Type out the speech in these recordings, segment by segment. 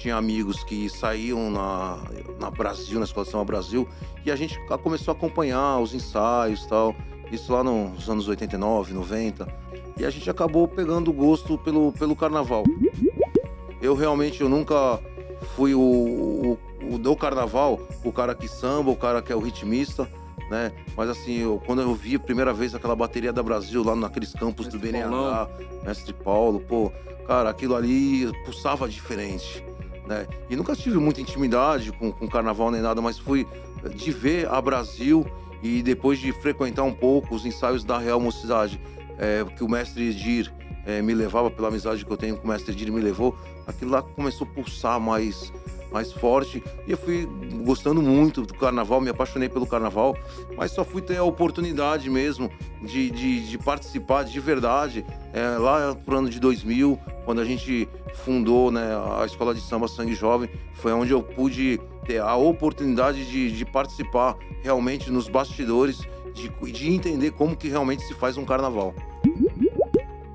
tinha amigos que saíam na, na Brasil, na Escola de Samba Brasil, e a gente começou a acompanhar os ensaios e tal. Isso lá nos anos 89, 90. E a gente acabou pegando gosto pelo, pelo carnaval. Eu realmente eu nunca fui o, o, o do carnaval, o cara que samba, o cara que é o ritmista, né? Mas assim, eu, quando eu vi a primeira vez aquela bateria da Brasil lá naqueles campos Mestre do BNH, Mestre Paulo, pô, cara, aquilo ali pulsava diferente, né? E nunca tive muita intimidade com, com carnaval nem nada, mas fui de ver a Brasil e depois de frequentar um pouco os ensaios da Real Mocidade, é, que o mestre Edir é, me levava, pela amizade que eu tenho com o mestre Edir, me levou, aquilo lá começou a pulsar mais, mais forte. E eu fui gostando muito do carnaval, me apaixonei pelo carnaval, mas só fui ter a oportunidade mesmo de, de, de participar de verdade é, lá pro ano de 2000, quando a gente fundou né, a Escola de Samba Sangue Jovem, foi onde eu pude ter a oportunidade de, de participar realmente nos bastidores, de, de entender como que realmente se faz um carnaval.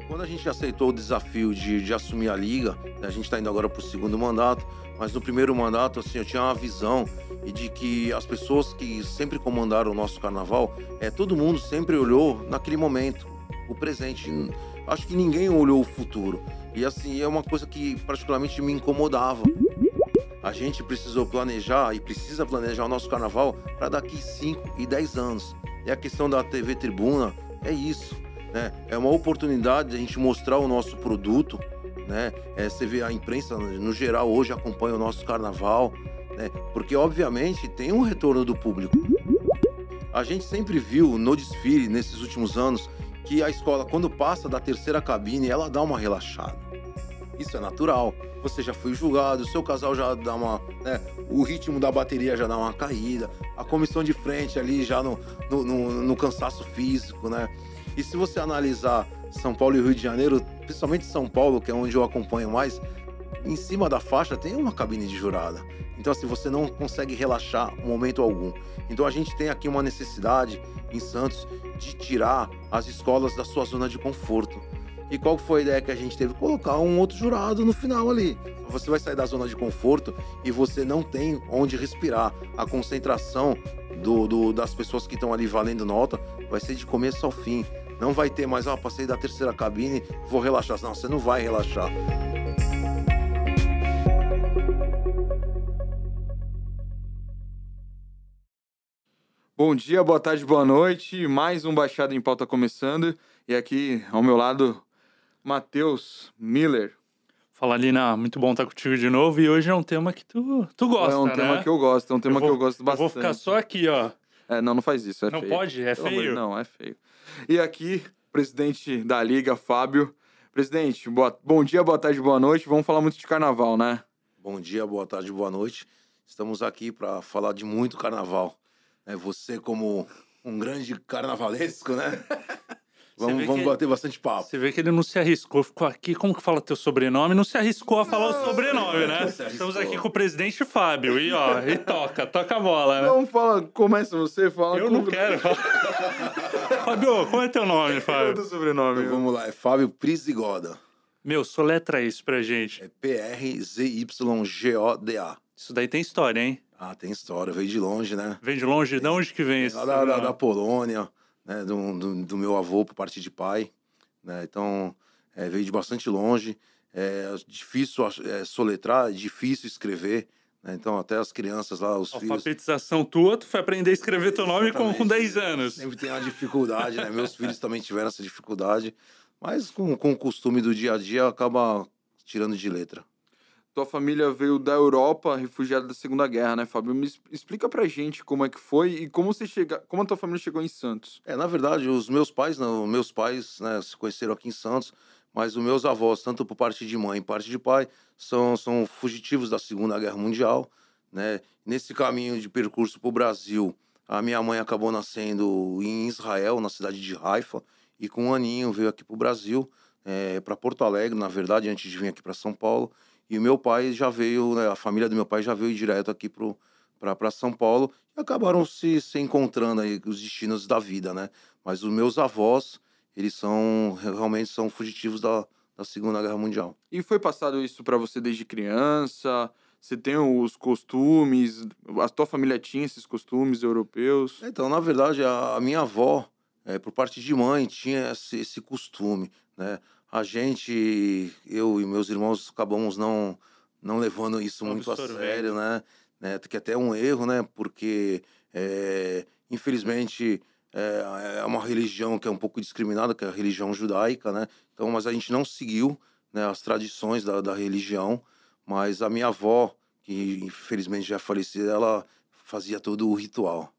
Quando a gente aceitou o desafio de, de assumir a liga, a gente está indo agora para o segundo mandato, mas no primeiro mandato, assim, eu tinha uma visão de que as pessoas que sempre comandaram o nosso carnaval, é, todo mundo sempre olhou naquele momento, o presente. Acho que ninguém olhou o futuro. E assim, é uma coisa que particularmente me incomodava. A gente precisou planejar e precisa planejar o nosso carnaval para daqui 5 e 10 anos. E a questão da TV Tribuna é isso. Né? É uma oportunidade de a gente mostrar o nosso produto. Né? É, você vê a imprensa, no geral, hoje acompanha o nosso carnaval, né? porque, obviamente, tem um retorno do público. A gente sempre viu no desfile, nesses últimos anos, que a escola, quando passa da terceira cabine, ela dá uma relaxada. Isso é natural. Você já foi julgado, seu casal já dá uma. Né, o ritmo da bateria já dá uma caída, a comissão de frente ali já no, no, no, no cansaço físico, né? E se você analisar São Paulo e Rio de Janeiro, principalmente São Paulo, que é onde eu acompanho mais, em cima da faixa tem uma cabine de jurada. Então, assim, você não consegue relaxar momento algum. Então, a gente tem aqui uma necessidade em Santos de tirar as escolas da sua zona de conforto. E qual foi a ideia que a gente teve? Colocar um outro jurado no final ali. Você vai sair da zona de conforto e você não tem onde respirar. A concentração do, do das pessoas que estão ali valendo nota vai ser de começo ao fim. Não vai ter mais, ah, passei da terceira cabine, vou relaxar. Não, você não vai relaxar. Bom dia, boa tarde, boa noite. Mais um Baixado em Pauta começando. E aqui ao meu lado, Matheus Miller. Fala, Lina, muito bom estar contigo de novo. E hoje é um tema que tu, tu gosta, É um né? tema que eu gosto, é um tema Eu vou- que eu gosto bastante. Eu vou ficar só aqui, ó. É, não, não faz isso, é Não feio. pode? É Pelo amor de- feio? Não, é feio. E aqui, presidente da Liga, Fábio. Presidente, boa- bom dia, boa tarde, boa noite. Vamos falar muito de carnaval, né? Bom dia, boa tarde, boa noite. Estamos aqui para falar de muito carnaval. É, você, como um grande carnavalesco, né? Vamos, vamos que- bater bastante papo. Você vê que ele não se arriscou, ficou aqui. Como que fala teu sobrenome? Não se arriscou a falar o sobrenome, né? não. Estamos aqui com o presidente Fábio. E ó, e toca, toca a bola, né? Vamos falar, começa você, fala Eu com- não quero. Fábio, qual é teu nome, Qual é o Fábio? teu sobrenome? Então, vamos lá, é Fábio Prisigoda. Meu, soletra isso pra gente. É P-R-Z-Y-G-O-D-A. Isso daí tem história, hein? Ah, tem história, veio de longe, né? Vem de longe? De onde que vem Lá da, da, da? Polônia, né? Do, do, do meu avô por parte de pai. Né? Então, é, veio de bastante longe. É difícil é, soletrar, é difícil escrever. Né? Então, até as crianças lá, os filhos. Alfabetização tua, tu foi aprender a escrever teu nome com, com Exatamente. 10 anos. Sempre tem uma dificuldade, né? Meus filhos também tiveram essa dificuldade. Mas com, com o costume do dia a dia, acaba tirando de letra. Tua família veio da Europa, refugiada da Segunda Guerra, né, Fábio? Me explica pra gente como é que foi e como você chega, como a tua família chegou em Santos. É, na verdade, os meus pais, não, meus pais, né, se conheceram aqui em Santos, mas os meus avós, tanto por parte de mãe e parte de pai, são, são fugitivos da Segunda Guerra Mundial, né? Nesse caminho de percurso para o Brasil, a minha mãe acabou nascendo em Israel, na cidade de Haifa, e com um aninho veio aqui para o Brasil, para Porto Alegre, na verdade, antes de vir aqui para São Paulo. E o meu pai já veio, né, a família do meu pai já veio direto aqui para São Paulo e acabaram se, se encontrando aí os destinos da vida, né? Mas os meus avós, eles são realmente são fugitivos da, da Segunda Guerra Mundial. E foi passado isso para você desde criança? Você tem os costumes? A tua família tinha esses costumes europeus? Então, na verdade, a, a minha avó, é, por parte de mãe, tinha esse, esse costume, né? A gente, eu e meus irmãos, acabamos não, não levando isso muito a sério, né? né? Que até é um erro, né? Porque, é, infelizmente, é, é uma religião que é um pouco discriminada, que é a religião judaica, né? Então, mas a gente não seguiu né, as tradições da, da religião, mas a minha avó, que infelizmente já faleceu, ela fazia todo o ritual.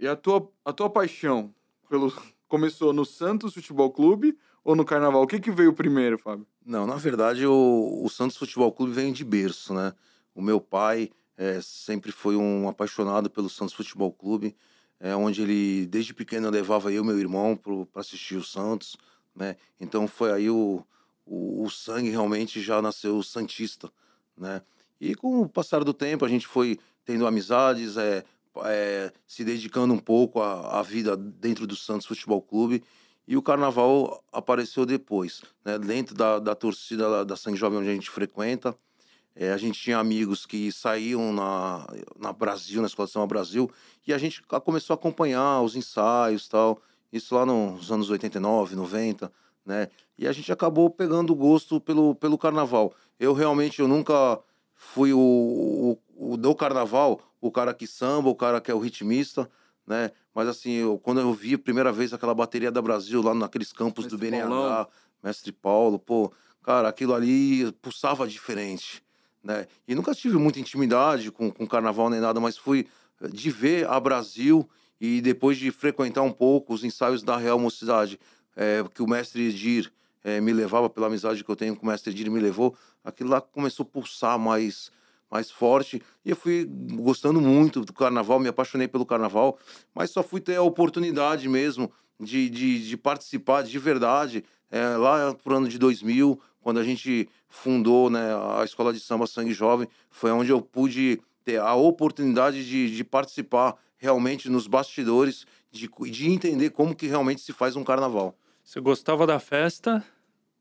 E a tua, a tua paixão pelo começou no Santos Futebol Clube ou no Carnaval? O que, que veio primeiro, Fábio? Não, na verdade, o, o Santos Futebol Clube vem de berço, né? O meu pai é, sempre foi um apaixonado pelo Santos Futebol Clube, é, onde ele, desde pequeno, levava eu meu irmão para assistir o Santos, né? Então foi aí o, o, o, sangue realmente já nasceu santista, né? E com o passar do tempo a gente foi tendo amizades, é, é se dedicando um pouco à, à vida dentro do Santos Futebol Clube e o Carnaval apareceu depois, né? Dentro da, da torcida da Sangue Jovem onde a gente frequenta, é, a gente tinha amigos que saíam na, na Brasil, na Escola de Samba Brasil, e a gente começou a acompanhar os ensaios tal. Isso lá nos anos 89, 90, né? E a gente acabou pegando gosto pelo, pelo carnaval. Eu realmente eu nunca fui o, o, o do carnaval, o cara que samba, o cara que é o ritmista, né? Mas assim, eu, quando eu vi a primeira vez aquela bateria da Brasil lá naqueles campos Mestre do BNH, Mestre Paulo, pô, cara, aquilo ali pulsava diferente né? E nunca tive muita intimidade com, com carnaval nem nada, mas fui eh, de ver a Brasil e depois de frequentar um pouco os ensaios da Real Mocidade, é, que o mestre Edir é, me levava, pela amizade que eu tenho com o mestre Edir, me levou, aquilo lá começou a pulsar mais, mais forte. E eu fui gostando muito do carnaval, me apaixonei pelo carnaval, mas só fui ter a oportunidade mesmo de, de, de participar de verdade é, lá pro ano de 2000, quando a gente fundou né, a Escola de Samba Sangue Jovem, foi onde eu pude ter a oportunidade de, de participar realmente nos bastidores, de, de entender como que realmente se faz um carnaval. Você gostava da festa,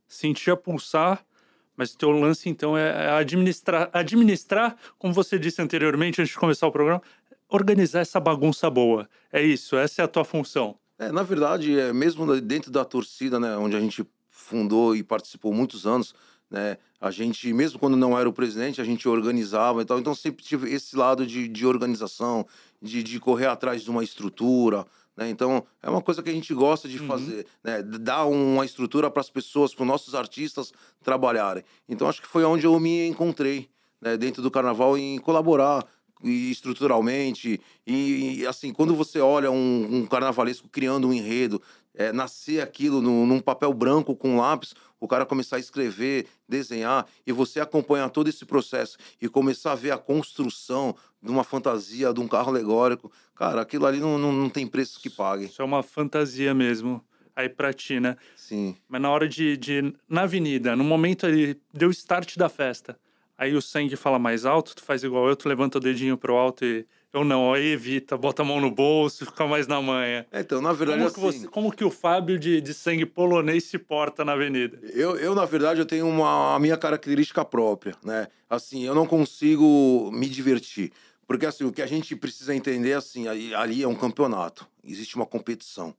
sentia pulsar, mas o teu lance, então, é, é administrar, administrar, como você disse anteriormente, antes de começar o programa, organizar essa bagunça boa. É isso, essa é a tua função. É, na verdade, é mesmo dentro da torcida, né, onde a gente fundou e participou muitos anos, né? A gente, mesmo quando não era o presidente, a gente organizava e tal. Então sempre tive esse lado de, de organização, de, de correr atrás de uma estrutura, né? Então é uma coisa que a gente gosta de uhum. fazer, né? Dar uma estrutura para as pessoas, para os nossos artistas trabalharem. Então acho que foi onde eu me encontrei, né? Dentro do carnaval em colaborar e estruturalmente e, e, assim quando você olha um, um carnavalesco criando um enredo é, nascer aquilo no, num papel branco com lápis, o cara começar a escrever, desenhar, e você acompanhar todo esse processo e começar a ver a construção de uma fantasia, de um carro alegórico, cara, aquilo ali não, não, não tem preço que pague. Isso é uma fantasia mesmo aí pra ti, né? Sim. Mas na hora de, de na avenida, no momento ali, deu o start da festa. Aí o sangue fala mais alto, tu faz igual eu, tu levanta o dedinho pro alto e eu não, aí evita, bota a mão no bolso, fica mais na manha. É, então, na verdade, como assim... Que você, como que o Fábio de, de sangue polonês se porta na avenida? Eu, eu na verdade, eu tenho uma, a minha característica própria, né? Assim, eu não consigo me divertir. Porque, assim, o que a gente precisa entender, assim, ali, ali é um campeonato. Existe uma competição,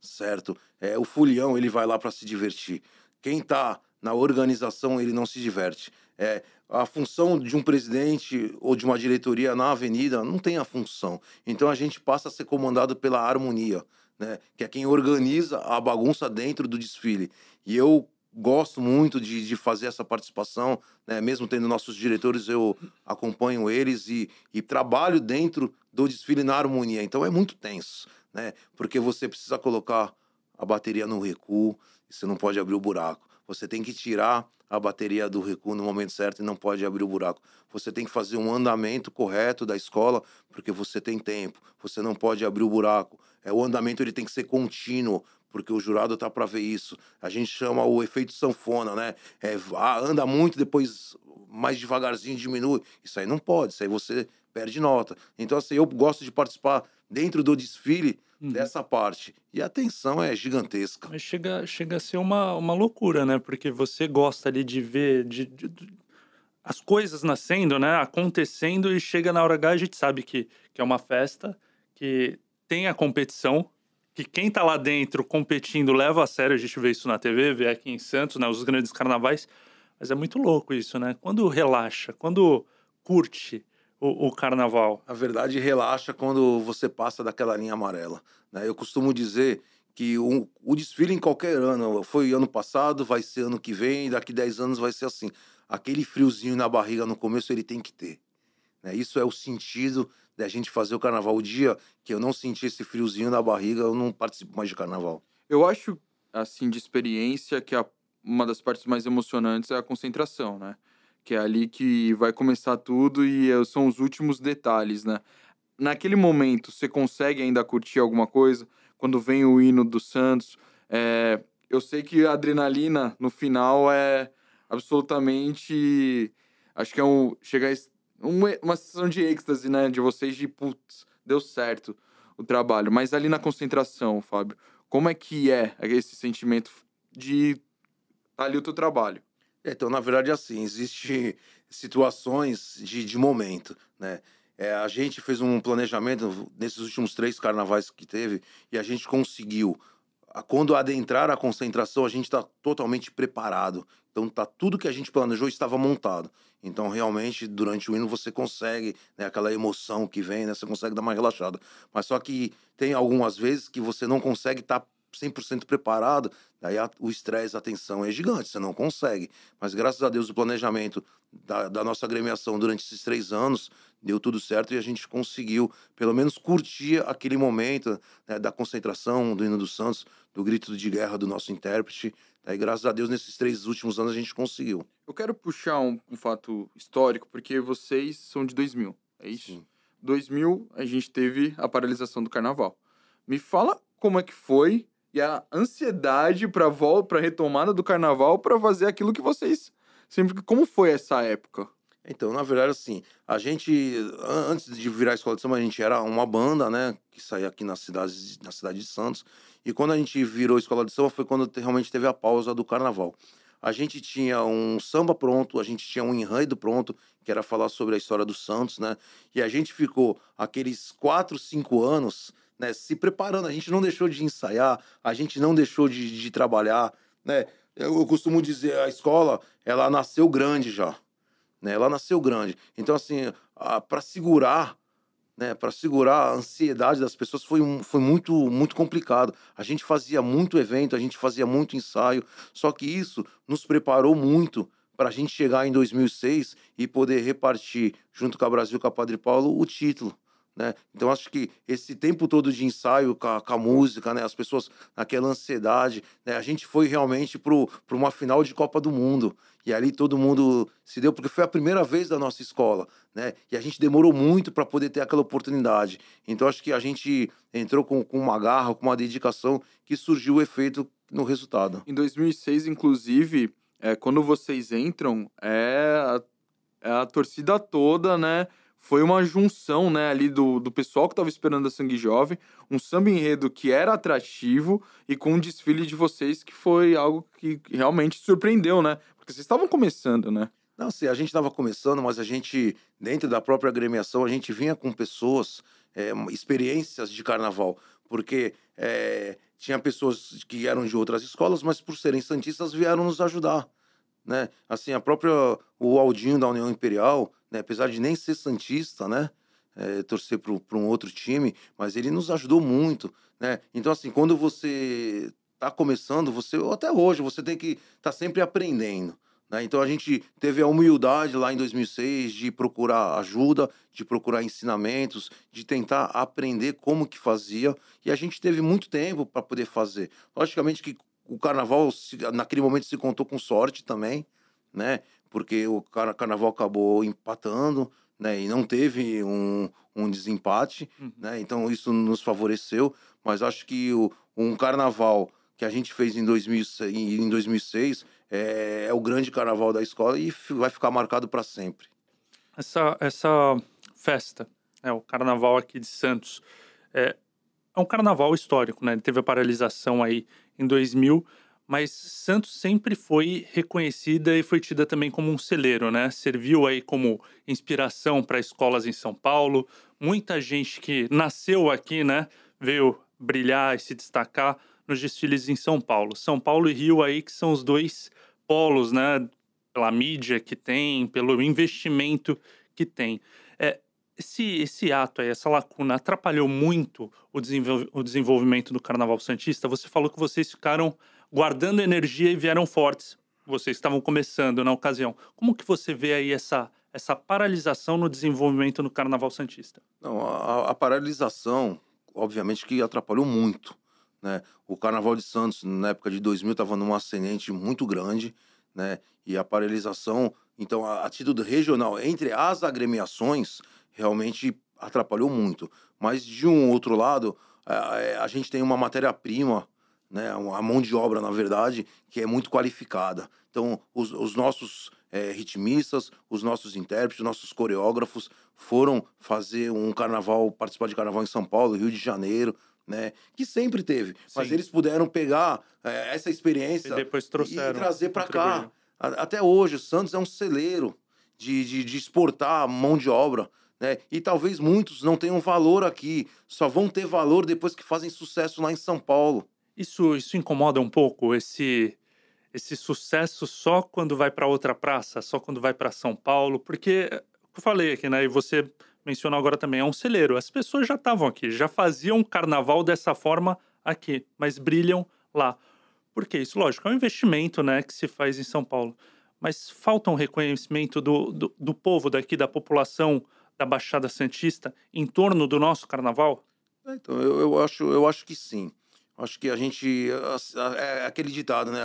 certo? É, o fulião, ele vai lá para se divertir. Quem tá na organização, ele não se diverte. É, a função de um presidente ou de uma diretoria na avenida não tem a função. Então a gente passa a ser comandado pela harmonia, né? que é quem organiza a bagunça dentro do desfile. E eu gosto muito de, de fazer essa participação, né? mesmo tendo nossos diretores, eu acompanho eles e, e trabalho dentro do desfile na harmonia. Então é muito tenso, né? porque você precisa colocar a bateria no recuo, você não pode abrir o buraco. Você tem que tirar a bateria do recuo no momento certo e não pode abrir o buraco. Você tem que fazer um andamento correto da escola, porque você tem tempo. Você não pode abrir o buraco. É, o andamento ele tem que ser contínuo, porque o jurado tá para ver isso. A gente chama o efeito sanfona, né? É, anda muito, depois mais devagarzinho diminui. Isso aí não pode, isso aí você perde nota. Então, assim, eu gosto de participar dentro do desfile Uhum. dessa parte. E a tensão é gigantesca. Mas chega, chega a ser uma, uma loucura, né? Porque você gosta ali de ver de, de- de- as coisas nascendo, né? Acontecendo e chega na hora H, a gente sabe que, que é uma festa, que tem a competição, que quem tá lá dentro competindo leva a sério, a gente vê isso na TV, vê aqui em Santos, né? Os grandes carnavais. Mas é muito louco isso, né? Quando relaxa, quando curte o, o carnaval. A verdade relaxa quando você passa daquela linha amarela. né? Eu costumo dizer que o, o desfile em qualquer ano, foi ano passado, vai ser ano que vem, e daqui 10 anos vai ser assim. Aquele friozinho na barriga no começo ele tem que ter. né? Isso é o sentido da gente fazer o carnaval. O dia que eu não senti esse friozinho na barriga, eu não participo mais de carnaval. Eu acho, assim, de experiência, que a- uma das partes mais emocionantes é a concentração, né? Que é ali que vai começar tudo e eh, são os últimos detalhes, né? Naquele momento, você consegue ainda curtir alguma coisa? Quando vem o hino do Santos, é, eu sei que a adrenalina no final é absolutamente. Acho que é um. Chega a uma, uma sensação de êxtase, né? De vocês de putz, deu certo o trabalho. Mas ali na concentração, Fábio, como é que é esse sentimento de tá ali o teu trabalho? É, Então, na verdade, é assim, existe situações de, de momento, né? É, a gente fez um planejamento nesses últimos três carnavais que teve e a gente conseguiu. Quando adentrar a concentração, a gente está totalmente preparado. Então, tá tudo que a gente planejou estava montado. Então, realmente, durante o hino você consegue, né, aquela emoção que vem, né, você consegue dar uma relaxada. Mas só que tem algumas vezes que você não consegue estar 100% preparado, daí a- o estresse, a tensão é gigante, você não consegue. Mas graças a Deus o planejamento da, da nossa agremiação durante esses três anos deu tudo certo e a gente conseguiu, pelo menos, curtir aquele momento né, da concentração do hino dos Santos, do grito de guerra do nosso intérprete. Daí, graças a Deus, nesses três últimos anos a gente conseguiu. Eu quero puxar um, um fato histórico, porque vocês são de 2000, é isso? Sim. 2000, a gente teve a paralisação do carnaval. Me fala como é que foi e a ansiedade para volta, para retomada do carnaval, para fazer aquilo que vocês sempre como foi essa época? Então, na verdade, assim, a gente, an- antes de virar a escola de samba, a gente era uma banda, né, que saía aqui na cidade, na cidade de Santos. E quando a gente virou escola de samba, foi quando te- realmente teve a pausa do carnaval. A gente tinha um samba pronto, a gente tinha um enredo pronto, que era falar sobre a história do Santos, né? E a gente ficou aqueles quatro, cinco anos, né, se preparando. A gente não deixou de ensaiar, a gente não deixou de, de trabalhar, né? Eu, eu costumo dizer, a escola, ela nasceu grande já né? Ela nasceu grande. Então, assim, para segurar, né? Para segurar a ansiedade das pessoas foi, foi muito, muito complicado. A gente fazia muito evento, a gente fazia muito ensaio, só que isso nos preparou muito para a gente chegar em 2006 e poder repartir, junto com a Brasil, com a Padre Paulo, o título. Né? Então acho que esse tempo todo de ensaio com a, com a música, né? as pessoas naquela ansiedade, né? a gente foi realmente para uma final de Copa do Mundo. E ali todo mundo se deu, porque foi a primeira vez da nossa escola, né? E a gente demorou muito para poder ter aquela oportunidade. Então acho que a gente entrou com, com uma garra, com uma dedicação, que surgiu o efeito no resultado. Em 2006, inclusive, é, quando vocês entram, é a, é a torcida toda, né? Foi uma junção, né, ali do, do pessoal que estava esperando a Sangue Jovem, um samba enredo que era atrativo e com um desfile de vocês que foi algo que realmente surpreendeu, né? Porque vocês estavam começando, né? Não, assim, a gente estava começando, mas a gente, dentro da própria agremiação, a gente vinha com pessoas, é, experiências de carnaval, porque é, tinha pessoas que eram de outras escolas, mas por serem santistas vieram nos ajudar, né? Assim, a própria, o Aldinho da União Imperial, né, apesar de nem ser santista, né? é, torcer para um outro time, mas ele nos ajudou muito, né? Então, assim, quando você está começando, você, ou até hoje, você tem que estar tá sempre aprendendo, né? Então a gente teve a humildade lá em 2006 de procurar ajuda, de procurar ensinamentos, de tentar aprender como que fazia. E a gente teve muito tempo para poder fazer. Logicamente que o carnaval, naquele momento, se contou com sorte também, né? Porque o car- carnaval acabou empatando, né? E não teve um, um desempate, Uhum. né? Então isso nos favoreceu. Mas acho que o, um carnaval que a gente fez em 2006, em 2006 é, é o grande carnaval da escola e vai ficar marcado para sempre. essa, essa festa, né, o carnaval aqui de Santos, é, é um carnaval histórico, né? Ele teve a paralisação aí em 2000, mas Santos sempre foi reconhecida e foi tida também como um celeiro, né? Serviu aí como inspiração para escolas em São Paulo. Muita gente que nasceu aqui, né, veio brilhar e se destacar nos desfiles em São Paulo. São Paulo e Rio aí que são os dois polos, né, pela mídia que tem, pelo investimento que tem. Esse, esse ato aí, essa lacuna, atrapalhou muito o, desenvol o desenvolvimento do Carnaval Santista? Você falou que vocês ficaram guardando energia e vieram fortes. Vocês estavam começando na ocasião. Como que você vê aí essa, essa paralisação no desenvolvimento no Carnaval Santista? Não, a, a paralisação, obviamente que atrapalhou muito. Né? O Carnaval de Santos, na época de 2000, estava num ascendente muito grande, né? E a paralisação, então a atitude regional entre as agremiações realmente atrapalhou muito. Mas de um outro lado, a, a gente tem uma matéria-prima, né? A mão de obra, na verdade, que é muito qualificada. Então, os, os nossos é, ritmistas, os nossos intérpretes, os nossos coreógrafos foram fazer um carnaval, participar de carnaval em São Paulo, Rio de Janeiro, né? Que sempre teve. Sim. Mas eles puderam pegar é, essa experiência e, depois trouxeram, e trazer para cá. Até hoje, o Santos é um celeiro de, de, de exportar mão de obra. Né? E talvez muitos não tenham valor aqui, só vão ter valor depois que fazem sucesso lá em São Paulo. Isso, isso incomoda um pouco esse esse sucesso só quando vai para outra praça, só quando vai para São Paulo, porque eu falei aqui, né? E você mencionou agora também, é um celeiro. As pessoas já estavam aqui, já faziam carnaval dessa forma aqui, mas brilham lá. Por que isso? Lógico, é um investimento né, que se faz em São Paulo. Mas falta um reconhecimento do, do, do povo daqui, da população da Baixada Santista, em torno do nosso carnaval? É, então, eu, eu, acho, eu acho que sim. Acho que a gente. É aquele ditado, né?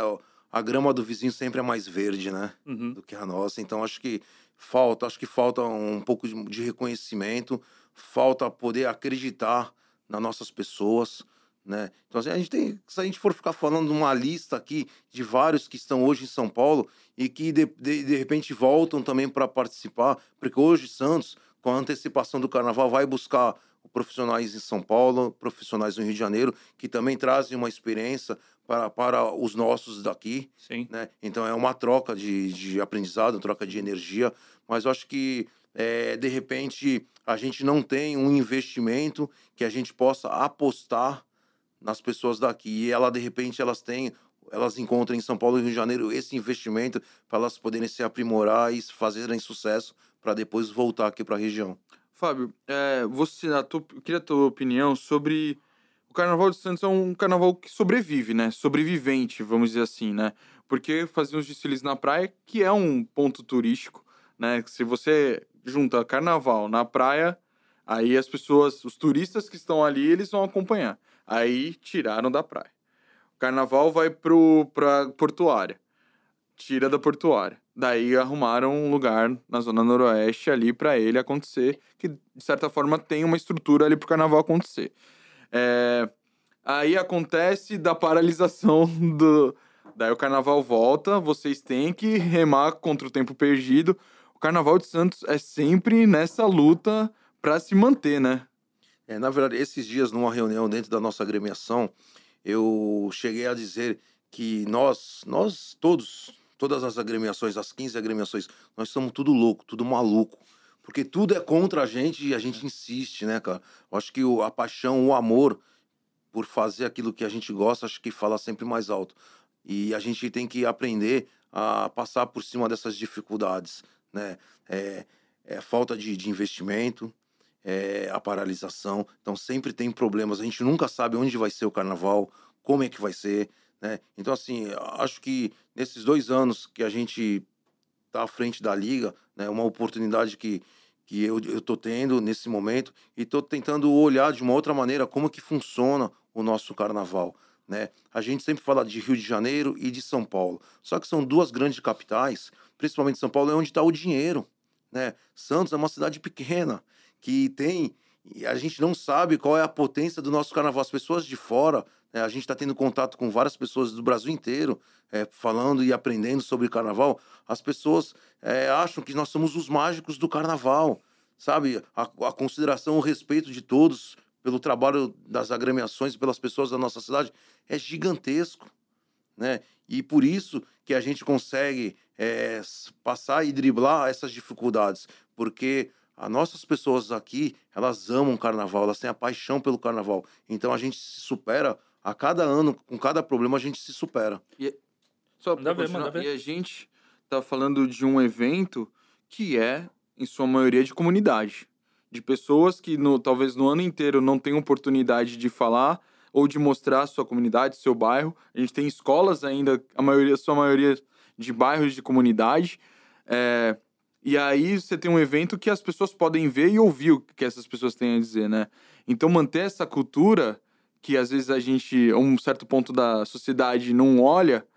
A grama do vizinho sempre é mais verde, né? Uhum. Do que a nossa. Então, acho que falta, acho que falta um pouco de reconhecimento, falta poder acreditar nas nossas pessoas, né? Então, assim, a gente tem, se a gente for ficar falando uma lista aqui de vários que estão hoje em São Paulo e que de, de, de repente voltam também para participar, porque hoje Santos, com a antecipação do carnaval, vai buscar profissionais em São Paulo, profissionais no Rio de Janeiro, que também trazem uma experiência para, para os nossos daqui. Sim. Né? Então é uma troca de, de aprendizado, uma troca de energia, mas eu acho que é, de repente a gente não tem um investimento que a gente possa apostar nas pessoas daqui. E ela, de repente, elas têm, elas encontram em São Paulo e Rio de Janeiro esse investimento para elas poderem se aprimorar e fazerem sucesso para depois voltar aqui para a região. Fábio, é, você, a tua, eu queria a tua opinião sobre o Carnaval de Santos é um carnaval que sobrevive, né? Sobrevivente, vamos dizer assim, né? Porque fazia uns desfiles na praia, que é um ponto turístico, né? Se você junta carnaval na praia, aí as pessoas, os turistas que estão ali, eles vão acompanhar. Aí tiraram da praia. Carnaval vai pro, pra portuária. Tira da portuária. Daí arrumaram um lugar na zona noroeste ali para ele acontecer, que de certa forma tem uma estrutura ali pro carnaval acontecer. É... Aí acontece da paralisação do. Daí o carnaval volta, vocês têm que remar contra o tempo perdido. O carnaval de Santos é sempre nessa luta para se manter, né? É, na verdade, esses dias, numa reunião dentro da nossa agremiação, eu cheguei a dizer que nós, nós todos, todas as agremiações, as 15 agremiações, nós somos tudo louco, tudo maluco. Porque tudo é contra a gente e a gente insiste, né, cara? Eu acho que a paixão, o amor por fazer aquilo que a gente gosta, acho que fala sempre mais alto. E a gente tem que aprender a passar por cima dessas dificuldades, né? É, é falta de, de investimento, é, a paralisação. Então sempre tem problemas. A gente nunca sabe onde vai ser o carnaval, como é que vai ser. Né? Então, assim, acho que nesses dois anos que a gente está à frente da liga, né, uma oportunidade que, que eu estou tendo nesse momento e estou tentando olhar de uma outra maneira como que funciona o nosso carnaval. Né? A gente sempre fala de Rio de Janeiro e de São Paulo, só que são duas grandes capitais, principalmente São Paulo, é onde está o dinheiro. Né? Santos é uma cidade pequena que tem. A gente não sabe qual é a potência do nosso carnaval. As pessoas de fora, né, a gente está tendo contato com várias pessoas do Brasil inteiro, é, falando e aprendendo sobre carnaval. As pessoas é, acham que nós somos os mágicos do carnaval, sabe? A, a consideração, o respeito de todos pelo trabalho das agremiações, pelas pessoas da nossa cidade, é gigantesco, né? E por isso que a gente consegue é, passar e driblar essas dificuldades, porque as nossas pessoas aqui, elas amam o carnaval, elas têm a paixão pelo carnaval. Então a gente se supera a cada ano, com cada problema a gente se supera. E, só Manda pra ver, ver. e a gente tá falando de um evento que é, em sua maioria, de comunidade. De pessoas que no, talvez no ano inteiro não tenham oportunidade de falar ou de mostrar a sua comunidade, seu bairro. A gente tem escolas ainda, a maioria, sua maioria de bairros de comunidade. É, e aí você tem um evento que as pessoas podem ver e ouvir o que essas pessoas têm a dizer, né? Então manter essa cultura que às vezes a gente, a um certo ponto da sociedade não olha,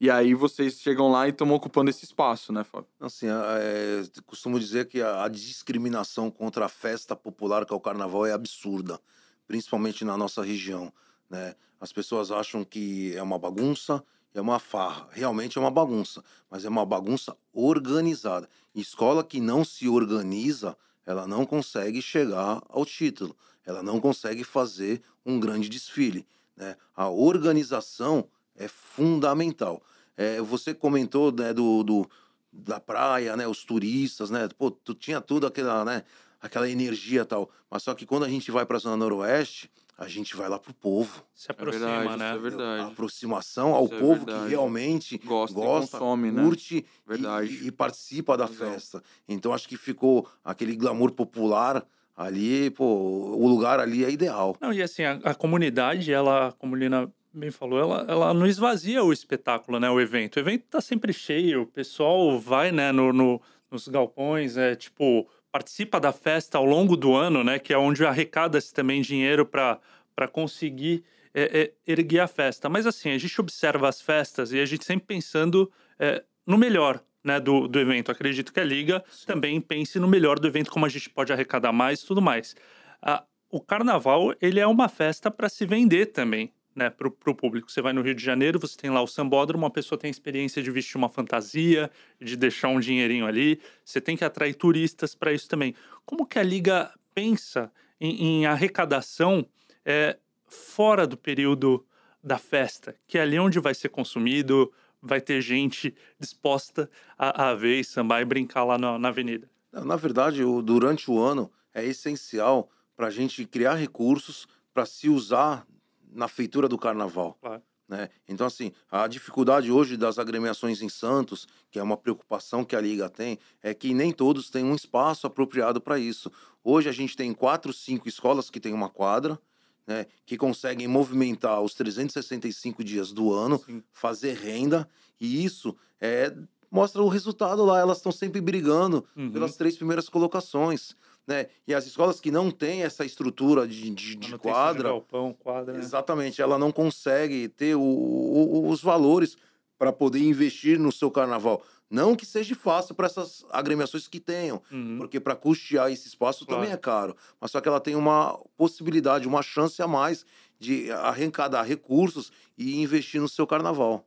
e aí vocês chegam lá e estão ocupando esse espaço, né, Fábio? Assim, é, costumo dizer que a, a discriminação contra a festa popular, que é o carnaval, é absurda, principalmente na nossa região. Né? As pessoas acham que é uma bagunça, é uma farra. Realmente é uma bagunça, mas é uma bagunça organizada. Escola que não se organiza, ela não consegue chegar ao título, ela não consegue fazer um grande desfile. Né? A organização é fundamental. É, você comentou né, do, do, da praia, né, os turistas, né, pô, tu tinha tudo aquela, né, aquela energia tal, mas só que quando a gente vai para a zona noroeste, a gente vai lá pro povo. Se aproxima, verdade, né? isso é verdade. A aproximação ao Isso é povo que verdade. realmente Gosta, gosta, consome, né? curte e- Verdade. e, e participa da festa. Então acho que ficou aquele glamour popular ali, pô, o lugar ali é ideal. Não, e assim, a, a comunidade, ela, como Lina bem falou, ela, ela não esvazia o espetáculo, né? O evento. O evento tá sempre cheio, o pessoal vai, né, no, no- nos galpões, é tipo, participa da festa ao longo do ano, né? Que é onde arrecada-se também dinheiro para conseguir é, é, erguer a festa. Mas assim, a gente observa as festas e a gente sempre pensando é, no melhor. Né, do, do evento. Acredito que a Liga também pense no melhor do evento, como a gente pode arrecadar mais e tudo mais. Ah, o carnaval ele é uma festa para se vender também, né, para o público. Você vai no Rio de Janeiro, você tem lá o sambódromo, uma pessoa tem a experiência de vestir uma fantasia, de deixar um dinheirinho ali. Você tem que atrair turistas para isso também. Como que a liga pensa em, em arrecadação é, fora do período da festa, que é ali onde vai ser consumido, vai ter gente disposta a, a ver e sambar e brincar lá na, na avenida. Na verdade, o- durante o ano é essencial para a gente criar recursos para se usar na feitura do carnaval. Claro. Né? Então, assim, a dificuldade hoje das agremiações em Santos, que é uma preocupação que a Liga tem, é que nem todos têm um espaço apropriado para isso. Hoje a gente tem quatro, cinco escolas que têm uma quadra, né, que conseguem movimentar os 365 dias do ano, Sim. fazer renda, e isso é, mostra o resultado lá. Elas estão sempre brigando Uhum. pelas três primeiras colocações. Né? E as escolas que não têm essa estrutura de, de, de quadra, galpão, quadra. né? Exatamente, ela não consegue ter o- o- os valores para poder investir no seu carnaval. Não que seja fácil para essas agremiações que tenham, Uhum. porque para custear esse espaço Claro. também é caro. Mas só que ela tem uma possibilidade, uma chance a mais de arrecadar recursos e investir no seu carnaval.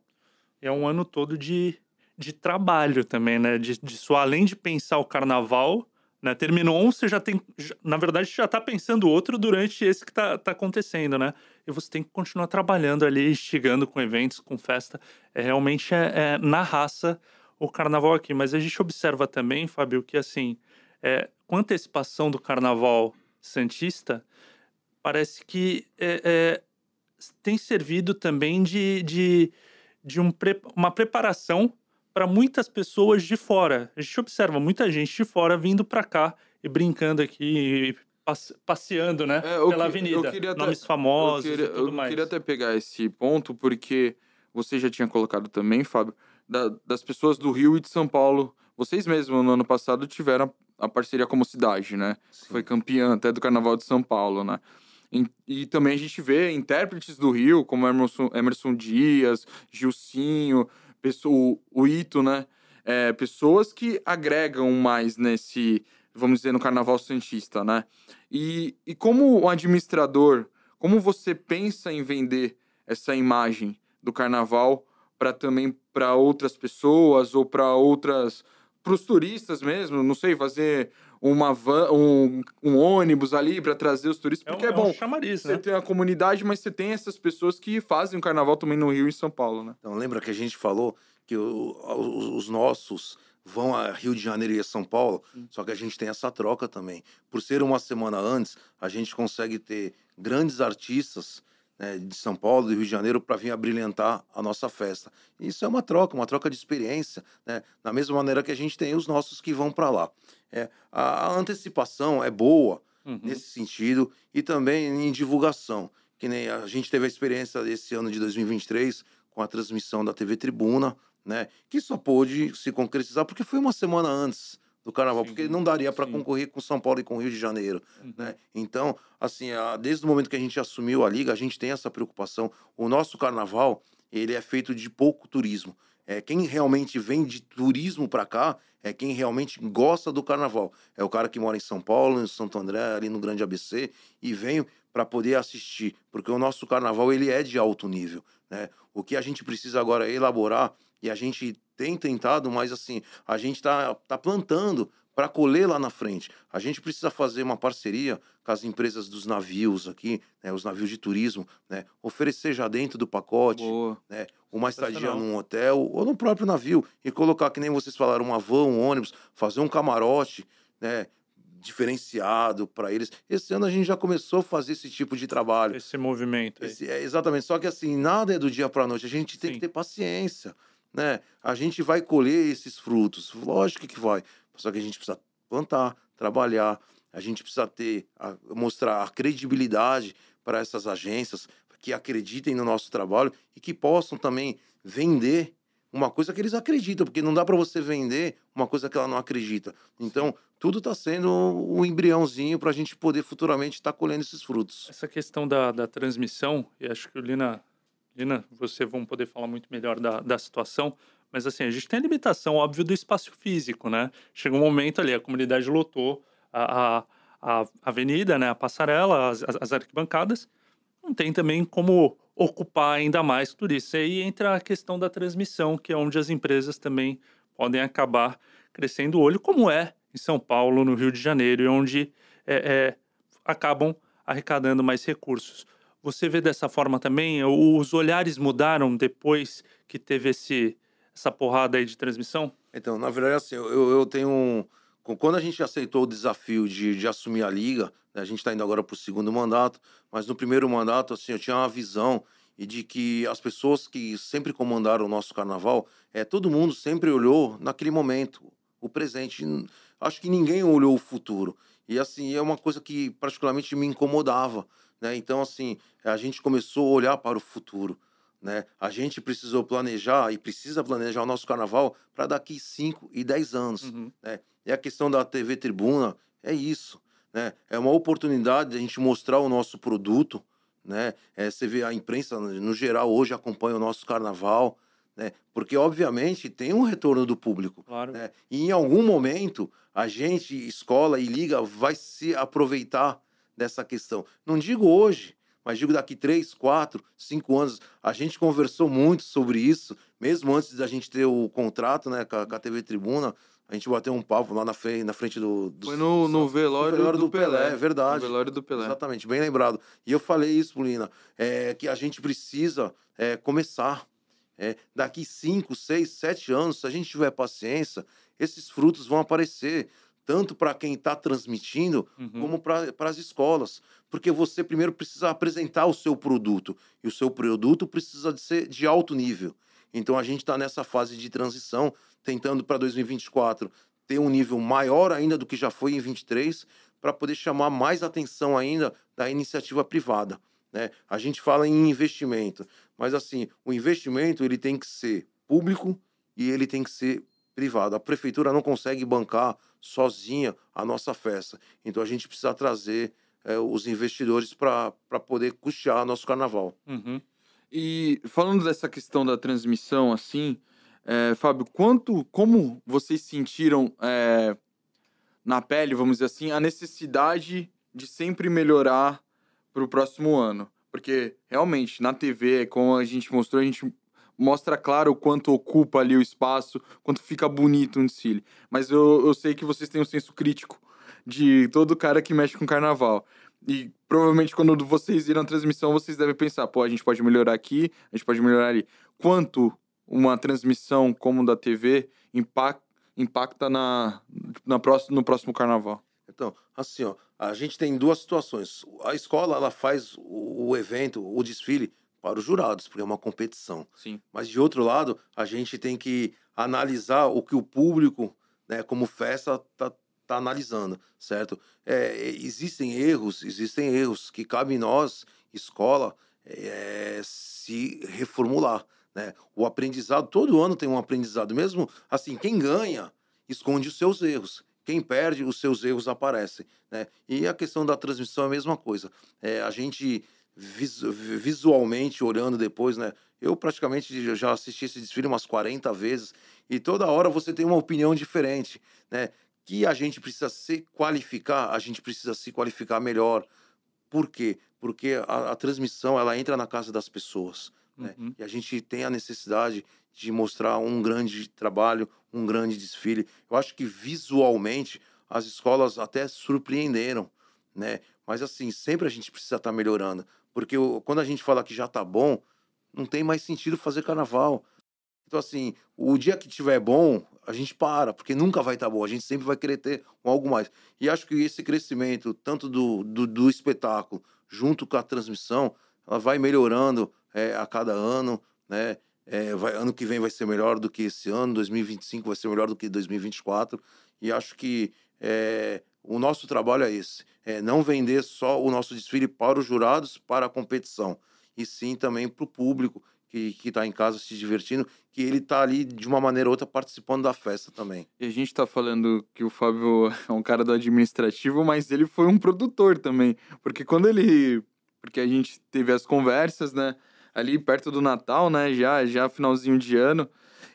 é um ano todo de, de trabalho também, né? De, de só além de pensar o carnaval, né? Terminou um, você já tem. na verdade, já tá pensando outro durante esse que tá, tá acontecendo, né? E você tem que continuar trabalhando ali, instigando com eventos, com festa. É, realmente é, é na raça o carnaval aqui. Mas a gente observa também, Fábio, que assim, é, com antecipação do carnaval Santista, parece que é, é, tem servido também de, de, de um uma preparação para muitas pessoas de fora. A gente observa muita gente de fora vindo para cá e brincando aqui, passe- passeando, né? É, eu pela que- avenida. eu queria até- Nomes famosos eu queria, tudo eu mais. queria até pegar esse ponto, porque você já tinha colocado também, Fábio, da- das pessoas do Rio e de São Paulo. Vocês mesmos, no ano passado, tiveram a parceria como cidade, né? Foi campeã até do Carnaval de São Paulo, né? E, e também a gente vê intérpretes do Rio, como Emerson, Emerson Dias, Gilcinho, o, o Ito, né? É, pessoas que agregam mais nesse, vamos dizer, no Carnaval Santista, né? E, e como administrador, como você pensa em vender essa imagem do Carnaval para também para outras pessoas ou para outras para os turistas mesmo, não sei, fazer uma van, um, um ônibus ali para trazer os turistas, porque é, um, bom. É um chamariz, você né? tem a comunidade, mas você tem essas pessoas que fazem o carnaval também no Rio e em São Paulo, né? Então, lembra que a gente falou que o, os, os nossos vão a Rio de Janeiro e a São Paulo, só que a gente tem essa troca também. Por ser uma semana antes, a gente consegue ter grandes artistas né, de São Paulo, do Rio de Janeiro, para vir abrilhantar a nossa festa. Isso é uma troca, uma troca de experiência, né, da mesma maneira que a gente tem os nossos que vão para lá. É, a, antecipação é boa Uhum. nesse sentido e também em divulgação. Que nem a gente teve a experiência desse ano de 2023 com a transmissão da TV Tribuna, né? Que só pôde se concretizar porque foi uma semana antes do carnaval, Sim, porque não daria para concorrer com São Paulo e com o Rio de Janeiro, Uhum. né? Então, assim, desde o momento que a gente assumiu a liga, a gente tem essa preocupação. O nosso carnaval, ele é feito de pouco turismo. É, quem realmente vem de turismo para cá é quem realmente gosta do carnaval. É o cara que mora em São Paulo, em Santo André, ali no Grande ABC, e vem para poder assistir, porque o nosso carnaval ele é de alto nível. Né? O que a gente precisa agora é elaborar, e a gente tem tentado, mas assim, a gente está tá plantando para colher lá na frente. A gente precisa fazer uma parceria com as empresas dos navios aqui, né, os navios de turismo, né, oferecer já dentro do pacote né, uma estadia num hotel ou no próprio navio e colocar, que nem vocês falaram, uma van, um ônibus, fazer um camarote, né, diferenciado para eles. Esse ano a gente já começou a fazer esse tipo de trabalho. Esse movimento. Esse- é, exatamente. Só que assim, nada é do dia para noite. A gente tem Sim. que ter paciência, né? A gente vai colher esses frutos. Lógico que vai. Só que a gente precisa plantar, trabalhar. A gente precisa ter, a- mostrar a credibilidade para essas agências que acreditem no nosso trabalho e que possam também vender uma coisa que eles acreditam, porque não dá para você vender uma coisa que ela não acredita. Então, tudo está sendo um embriãozinho para a gente poder futuramente estar colhendo esses frutos. Essa questão da, da transmissão, e acho que o Lina, Lina, você vão poder falar muito melhor da, da situação, mas assim, a gente tem a limitação, óbvio, do espaço físico, né? Chega um momento ali, a comunidade lotou a, a, a avenida, né? A passarela, as, as- as arquibancadas, não tem também como ocupar ainda mais. E aí entra a questão da transmissão, que é onde as empresas também podem acabar crescendo o olho, como é em São Paulo, no Rio de Janeiro, e onde é, é, acabam arrecadando mais recursos. Você vê dessa forma também? Os olhares mudaram depois que teve esse, essa porrada aí de transmissão? Então, na verdade, assim, eu, eu tenho um. Quando a gente aceitou o desafio de, de assumir a liga, né, a gente está indo agora para o segundo mandato, mas no primeiro mandato, assim, eu tinha uma visão e de que as pessoas que sempre comandaram o nosso carnaval, é, todo mundo sempre olhou naquele momento, o presente. Acho que ninguém olhou o futuro. E assim, é uma coisa que particularmente me incomodava. Né? Então, assim, a gente começou a olhar para o futuro. Né? A gente precisou planejar e precisa planejar o nosso carnaval para daqui 5 e 10 anos. Uhum. Né? E a questão da TV Tribuna é isso. Né? É uma oportunidade de a gente mostrar o nosso produto. Né? É, você vê a imprensa, no geral, hoje acompanha o nosso carnaval. Né? Porque, obviamente, tem um retorno do público. Claro. né? E em algum momento, a gente, escola e liga, vai se aproveitar dessa questão. Não digo hoje, mas digo daqui três, quatro, cinco anos. A gente conversou muito sobre isso, mesmo antes da gente ter o contrato né, com, a, com a TV Tribuna. A gente bateu um papo lá na frente, na frente do, do Foi no, no velório, velório do, do Pelé, é No verdade. velório do Pelé. Exatamente, bem lembrado. E eu falei isso, Lina, é, que a gente precisa é, começar. É, daqui cinco, seis, sete anos, se a gente tiver paciência, esses frutos vão aparecer, tanto para quem está transmitindo, Uhum. como para as escolas. Porque você primeiro precisa apresentar o seu produto, e o seu produto precisa de ser de alto nível. Então a gente está nessa fase de transição, tentando para 2024 ter um nível maior ainda do que já foi em 23, para poder chamar mais atenção ainda da iniciativa privada. Né? A gente fala em investimento, mas assim, o investimento ele tem que ser público e ele tem que ser privado. A prefeitura não consegue bancar sozinha a nossa festa. Então a gente precisa trazer eh, os investidores para poder custear nosso carnaval. Uhum. E falando dessa questão da transmissão, assim, é, Fábio, quanto, como vocês sentiram é, na pele, vamos dizer assim, a necessidade de sempre melhorar para o próximo ano? Porque realmente na TV, como a gente mostrou, a gente mostra claro o quanto ocupa ali o espaço, quanto fica bonito um desfile. Mas eu, eu sei que vocês têm um senso crítico de todo cara que mexe com carnaval. E provavelmente quando vocês viram a transmissão, vocês devem pensar, pô, a gente pode melhorar aqui, a gente pode melhorar ali. Quanto uma transmissão como da TV impacta, impacta na, na próximo, no próximo carnaval? Então, assim, ó, a gente tem duas situações. A escola, ela faz o evento, o desfile para os jurados, porque é uma competição. Sim. Mas de outro lado, a gente tem que analisar o que o público, né, como festa, tá, tá analisando, certo? É, existem erros, existem erros que cabe nós, escola, é, se reformular, né? O aprendizado, todo ano tem um aprendizado, mesmo assim, quem ganha esconde os seus erros. Quem perde, os seus erros aparecem. Né? E a questão da transmissão é a mesma coisa. É, a gente visualmente olhando depois, né? Eu praticamente já assisti esse desfile umas 40 vezes e toda hora você tem uma opinião diferente, né? Que a gente precisa se qualificar, a gente precisa se qualificar melhor. Por quê? Porque a, a transmissão ela entra na casa das pessoas, né? Uhum. E a gente tem a necessidade de mostrar um grande trabalho, um grande desfile. Eu acho que visualmente as escolas até surpreenderam, né? Mas assim, sempre a gente precisa estar tá melhorando, porque quando a gente fala que já tá bom, não tem mais sentido fazer carnaval. Então assim, o dia que tiver bom, a gente para, porque nunca vai estar tá bom, a gente sempre vai querer ter algo mais. E acho que esse crescimento, tanto do, do, do espetáculo, junto com a transmissão, ela vai melhorando é, a cada ano, né? É, vai, ano que vem vai ser melhor do que esse ano, 2025 vai ser melhor do que 2024. E acho que é, o nosso trabalho é esse: é não vender só o nosso desfile para os jurados, para a competição, e sim também para o público que está em casa se divertindo, que ele está ali de uma maneira ou outra participando da festa também. E a gente está falando que o Fábio é um cara do administrativo, mas ele foi um produtor também, porque quando ele, porque a gente teve as conversas, né? ali perto do Natal, né? Já, já finalzinho de ano.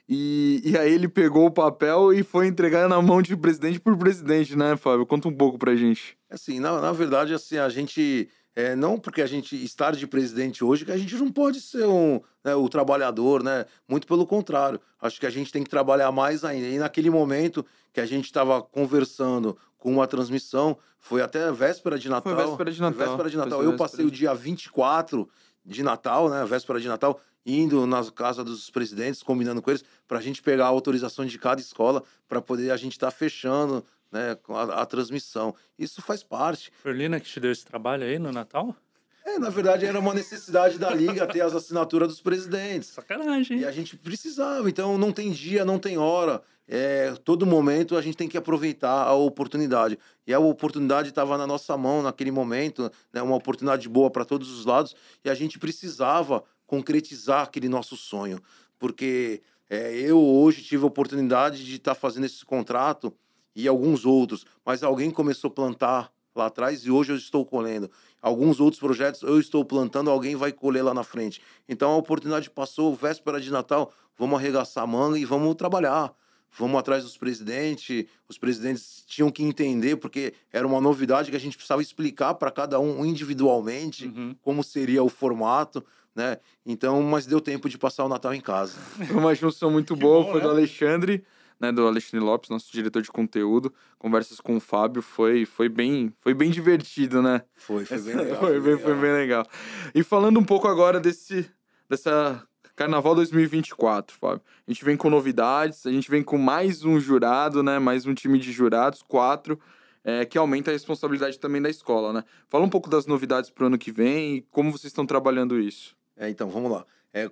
E, e aí ele pegou o papel e foi entregar na mão de presidente por presidente, né, Fábio? Conta um pouco pra gente. Assim, na, na verdade, assim, a gente. É, não porque a gente estar de presidente hoje que a gente não pode ser um, né, o trabalhador, né? Muito pelo contrário. Acho que a gente tem que trabalhar mais ainda. E naquele momento que a gente estava conversando com uma transmissão, foi até véspera de Natal. Foi véspera de Natal. Véspera de Natal. Eu passei o dia 24 de Natal, né, véspera de Natal, indo na casa dos presidentes, combinando com eles, para a gente pegar a autorização de cada escola, para poder a gente estar tá fechando né, a, a, transmissão. Isso faz parte. Foi Lina que te deu esse trabalho aí no Natal? É, na verdade, era uma necessidade da Liga ter as assinaturas dos presidentes. Sacanagem. E a gente precisava, então não tem dia, não tem hora. É, todo momento a gente tem que aproveitar a oportunidade. E a oportunidade estava na nossa mão naquele momento, né, uma oportunidade boa para todos os lados, e a gente precisava concretizar aquele nosso sonho. Porque é, eu hoje tive a oportunidade de estar tá fazendo esse contrato e alguns outros, mas alguém começou a plantar lá atrás e hoje eu estou colhendo. Alguns outros projetos eu estou plantando, alguém vai colher lá na frente. Então a oportunidade passou, véspera de Natal, vamos arregaçar a manga e vamos trabalhar. Vamos atrás dos presidentes. Os presidentes tinham que entender, porque era uma novidade que a gente precisava explicar para cada um individualmente uhum. como seria o formato. Né? Então, mas deu tempo de passar o Natal em casa. Foi uma junção muito boa, bom, foi né? do Alexandre né, do Alexandre Lopes, nosso diretor de conteúdo, conversas com o Fábio, foi, foi, bem, foi bem divertido, né? Foi, foi bem legal. foi, bem, foi bem legal. E falando um pouco agora desse, dessa Carnaval 2024, Fábio. A gente vem com novidades, a gente vem com mais um jurado, né? Mais um time de jurados, quatro, é, que aumenta a responsabilidade também da escola, né? Fala um pouco das novidades para o ano que vem e como vocês estão trabalhando isso. É, então, vamos lá. É,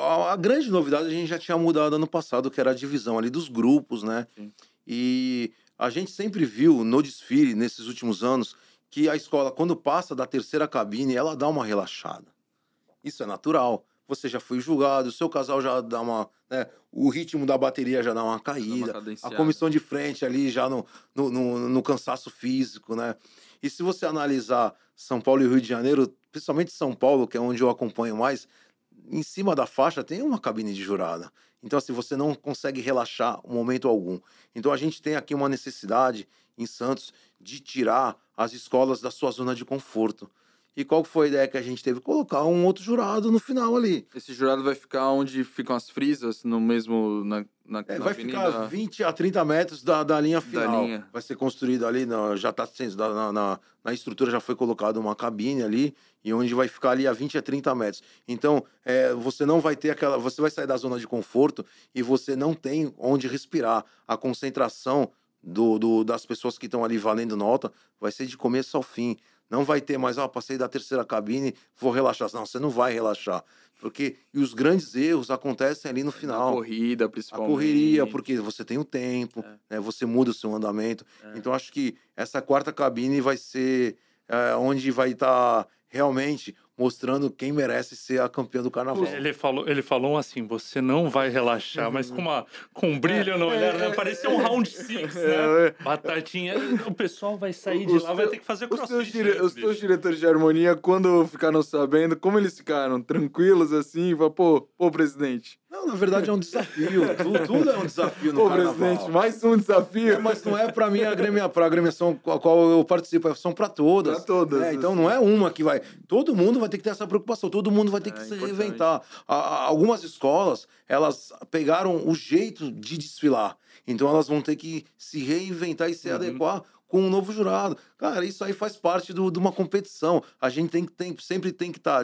a, a, grande novidade a gente já tinha mudado ano passado, que era a divisão ali dos grupos, né? Sim. E a gente sempre viu no desfile, nesses últimos anos, que a escola, quando passa da terceira cabine, ela dá uma relaxada. Isso é natural. Você já foi julgado, o seu casal já dá uma. Né, o ritmo da bateria já dá uma caída. Dá uma a comissão de frente ali já no, no, no, no cansaço físico, né? E se você analisar São Paulo e Rio de Janeiro, principalmente São Paulo, que é onde eu acompanho mais, em cima da faixa tem uma cabine de jurada. Então, assim, você não consegue relaxar um momento algum. Então, a gente tem aqui uma necessidade em Santos de tirar as escolas da sua zona de conforto. E qual foi a ideia que a gente teve? Colocar um outro jurado no final ali. Esse jurado vai ficar onde ficam as frisas, no mesmo. Na, na, É, na vai avenida? ficar 20 a 30 metros da, da linha final. linha. Vai ser construído ali, na, já está sendo. Na, na, na estrutura já foi colocada uma cabine ali, e onde vai ficar ali a 20 a 30 metros. Então, é, você não vai ter aquela. Você vai sair da zona de conforto e você não tem onde respirar. A concentração do, do- das pessoas que estão ali valendo nota vai ser de começo ao fim. Não vai ter mais, ó, passei da terceira cabine, vou relaxar. Não, você não vai relaxar. Porque e os grandes erros acontecem ali no Na final corrida, a principalmente. correria, porque você tem o tempo, né, você muda o seu andamento. É. Então, acho que essa quarta cabine vai ser é, onde vai estar realmente mostrando quem merece ser a campeã do carnaval. Ele falou, ele falou assim: você não vai relaxar, mas com, uma, com um brilho no olhar, né? Parecia um round six, né? É, Batatinha. O pessoal vai sair de lá, vai ter que fazer Os crossfit. os teus diretores de harmonia, quando ficaram sabendo, como eles ficaram? Tranquilos assim? Fala, pô, pô, presidente. Não, na verdade é um desafio. tudo, tudo é um desafio no Pô, carnaval. presidente, mais um desafio. É, mas não é para mim a gremia, para agremiação a qual eu participo, são para todas. Pra todas? Então assim. não é uma que vai. Todo mundo vai ter que ter essa preocupação, todo mundo vai ter É, que se importante. reinventar. A- algumas escolas, elas pegaram o jeito de desfilar. Então elas vão ter que se reinventar e se Uhum. adequar com um novo jurado. Cara, isso aí faz parte do- de uma competição. A gente tem, que- tem, sempre tem que estar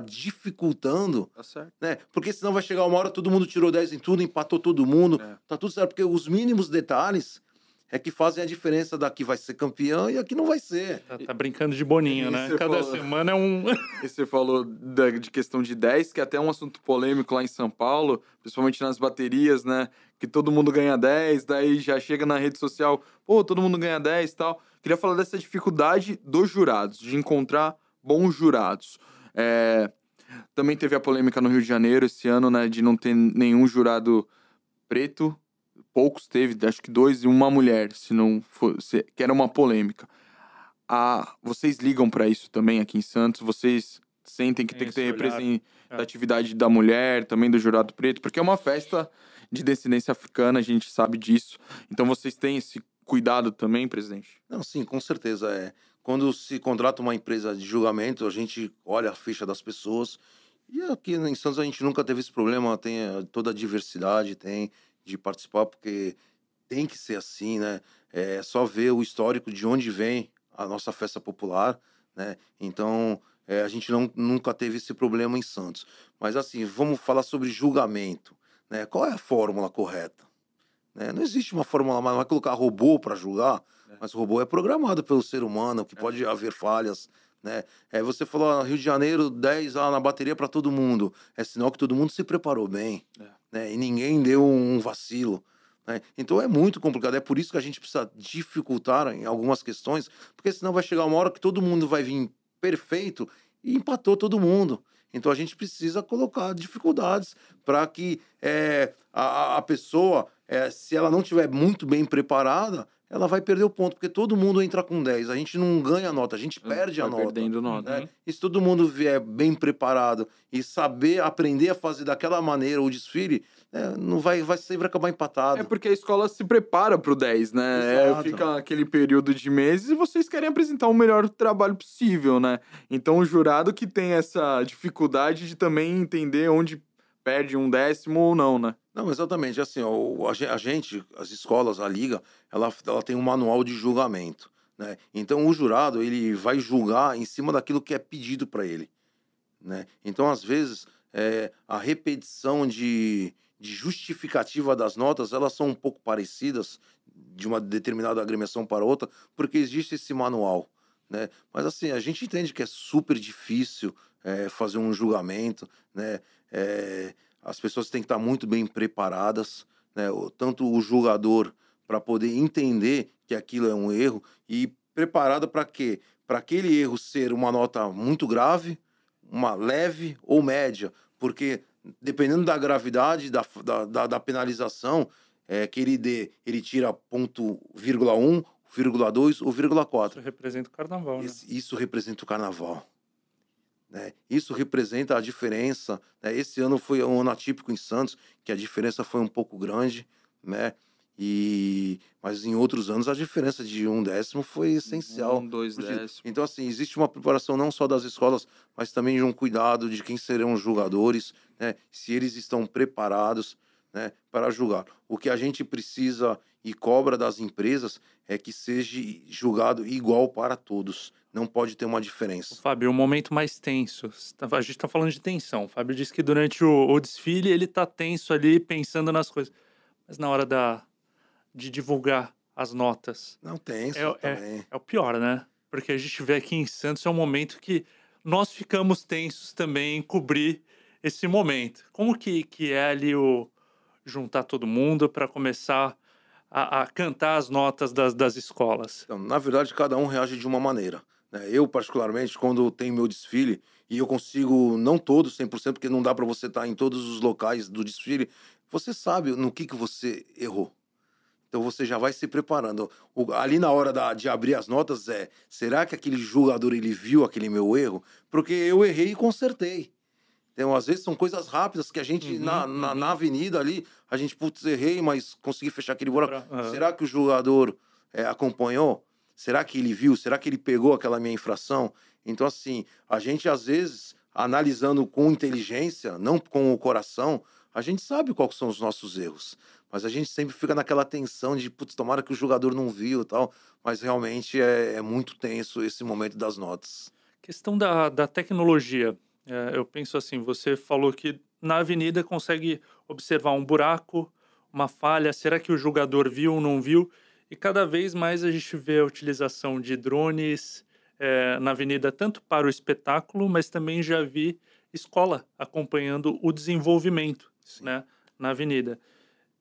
dificultando Tá certo. né? Porque senão vai chegar uma hora, todo mundo tirou 10 em tudo, empatou todo mundo. É. Tá tudo certo, porque os mínimos detalhes é que fazem a diferença da que vai ser campeã e a que não vai ser. Tá, tá brincando de boninho, E né? Cada falou- semana é um. E você falou da- de questão de 10, que é até um assunto polêmico lá em São Paulo, principalmente nas baterias, né? Que todo mundo ganha 10, daí já chega na rede social, pô, todo mundo ganha 10 e tal. Queria falar dessa dificuldade dos jurados, de encontrar bons jurados. É, Também teve a polêmica no Rio de Janeiro esse ano, né? De não ter nenhum jurado preto. Poucos teve, acho que dois e uma mulher, se não fosse, que era uma polêmica. Ah, vocês ligam para isso também aqui em Santos? Vocês sentem que tem que ter representatividade da mulher, também do jurado preto? Porque é uma festa de descendência africana, a gente sabe disso. Então vocês têm esse cuidado também, presidente? Não, sim, com certeza. É. Quando se contrata uma empresa de julgamento, a gente olha a ficha das pessoas. E aqui em Santos a gente nunca teve esse problema, tem eh, toda a diversidade, tem de participar, porque tem que ser assim, né? É só ver o histórico de onde vem a nossa festa popular, né? Então, é, a gente não, nunca teve esse problema em Santos. Mas assim, vamos falar sobre julgamento, né? Qual é a fórmula correta? Né? Não existe uma fórmula, mas vai colocar robô para julgar, mas o robô é programado pelo ser humano, que pode haver falhas, né? É, você falou ah, Rio de Janeiro, 10 lá na bateria para todo mundo. É sinal que todo mundo se preparou bem, É. né? E ninguém deu um vacilo. né? Então é muito complicado. É por isso que a gente precisa dificultar em algumas questões, porque senão vai chegar uma hora que todo mundo vai vir perfeito e empatou todo mundo. Então a gente precisa colocar dificuldades para que é, a, a- pessoa, é, se ela não tiver muito bem preparada, ela vai perder o ponto, porque todo mundo entra com 10. A gente não ganha a nota, a gente perde a Vai nota. perdendo nota. né? E se todo mundo vier bem preparado e saber aprender a fazer daquela maneira o desfile, né, não vai, vai sempre acabar empatado. É porque a escola se prepara pro 10, né? É, fica aquele período de meses e vocês querem apresentar o melhor trabalho possível, né? Então o jurado que tem essa dificuldade de também entender onde perde um décimo ou não, né? Não, exatamente. Assim, ó, a gente, as escolas, a liga, ela, ela tem um manual de julgamento. Né? Então, o jurado ele vai julgar em cima daquilo que é pedido para ele. Né? Então, às vezes, é, a repetição de, de justificativa das notas, elas são um pouco parecidas de uma determinada agremiação para outra, porque existe esse manual. Né? Mas, assim, a gente entende que é super difícil é, fazer um julgamento, né? É, as pessoas têm que estar muito bem preparadas, né? O- tanto o julgador para poder entender que aquilo é um erro e preparada para quê? Para aquele erro ser uma nota muito grave, uma leve ou média, porque dependendo da gravidade da, da, da, penalização é, que ele dê, ele tira ponto vírgula um, vírgula dois ou vírgula quatro. Isso representa o carnaval, né? Esse- Isso representa o carnaval. Né? Isso representa a diferença. né? Esse ano foi um ano atípico em Santos, que a diferença foi um pouco grande. Né? E mas em outros anos a diferença de um décimo foi essencial. Um, dois décimos. Então assim existe uma preparação não só das escolas, mas também de um cuidado de quem serão os jogadores, né? Se eles estão preparados, né? Para julgar. O que a gente precisa e cobra das empresas é que seja julgado igual para todos. Não pode ter uma diferença. Fábio, o momento mais tenso. A gente está falando de tensão. O Fábio disse que durante o, o desfile ele está tenso ali, pensando nas coisas. Mas na hora da, de divulgar as notas, Não tem isso É- também. é o pior, né? Porque a gente vê aqui em Santos é um momento que nós ficamos tensos também em cobrir esse momento. Como que, que é ali o juntar todo mundo para começar a, a cantar as notas das, das escolas? Então, na verdade, cada um reage de uma maneira. né? Eu, particularmente, quando tenho meu desfile, e eu consigo, não todos 100%, porque não dá para você estar em todos os locais do desfile, você sabe no que, que você errou. Então você já vai se preparando. O- ali na hora da- de abrir as notas é, será que aquele jogador ele viu aquele meu erro? Porque eu errei e consertei. Então, às vezes são coisas rápidas que a gente, Uhum, na, na, uhum. na avenida ali, a gente, putz, errei, mas consegui fechar aquele buraco. Aham. Será que o jogador eh, acompanhou? Será que ele viu? Será que ele pegou aquela minha infração? Então, assim, a gente às vezes, analisando com inteligência, não com o coração, a gente sabe quais são os nossos erros. Mas a gente sempre fica naquela tensão de, putz, tomara que o jogador não viu e tal. Mas realmente é, é muito tenso esse momento das notas. Questão da, da tecnologia. É, eu penso assim, você falou que na avenida consegue observar um buraco, uma falha, será que o jogador viu ou não viu? E cada vez mais a gente vê a utilização de drones é, na avenida, tanto para o espetáculo, mas também já vi escola acompanhando o desenvolvimento Sim. né, na avenida.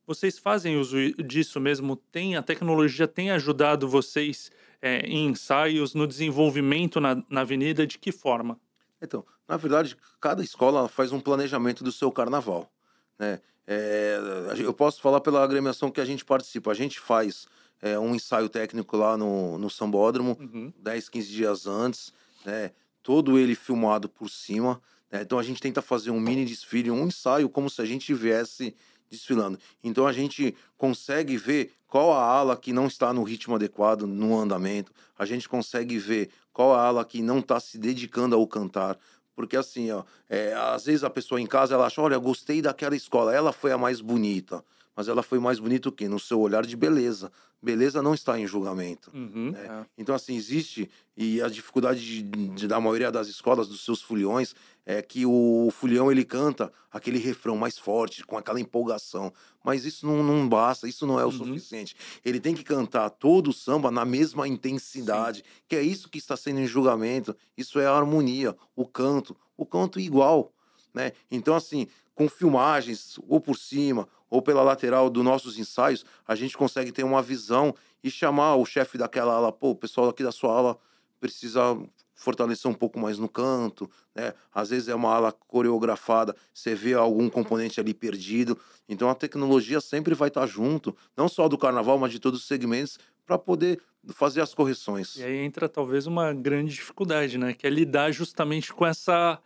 Vocês fazem uso disso mesmo? Tem, a tecnologia tem ajudado vocês é, em ensaios, no desenvolvimento na, na avenida? De que forma? Então, na verdade, cada escola faz um planejamento do seu carnaval. Né? É, eu posso falar pela agremiação que a gente participa. A gente faz é, um ensaio técnico lá no, no Sambódromo, Uhum. 10, 15 dias antes, né? todo ele filmado por cima. né? Então a gente tenta fazer um mini desfile, um ensaio, como se a gente viesse desfilando. Então a gente consegue ver qual a ala que não está no ritmo adequado no andamento, a gente consegue ver qual a ala que não está se dedicando ao cantar. Porque assim, ó, é, às vezes a pessoa em casa ela acha, olha, gostei daquela escola, ela foi a mais bonita. Mas ela foi mais bonita o quê? No seu olhar de beleza. Beleza não está em julgamento. Uhum. É. É. Então, assim, existe, e a dificuldade de, de- da maioria das escolas, dos seus foliões, é que o folião ele canta aquele refrão mais forte, com aquela empolgação. Mas isso não, não basta, isso não é o Uhum. suficiente. Ele tem que cantar todo o samba na mesma intensidade, que é isso que está sendo em julgamento. Isso é a harmonia, o canto, o canto igual. Né? Então, assim, com filmagens, ou por cima, ou pela lateral dos nossos ensaios, a gente consegue ter uma visão e chamar o chefe daquela ala, pô, o pessoal aqui da sua ala precisa fortalecer um pouco mais no canto, né? Às vezes é uma ala coreografada, você vê algum componente ali perdido. Então a tecnologia sempre vai estar junto, não só do carnaval, mas de todos os segmentos, para poder fazer as correções. E aí entra talvez uma grande dificuldade, né? Que é lidar justamente com essa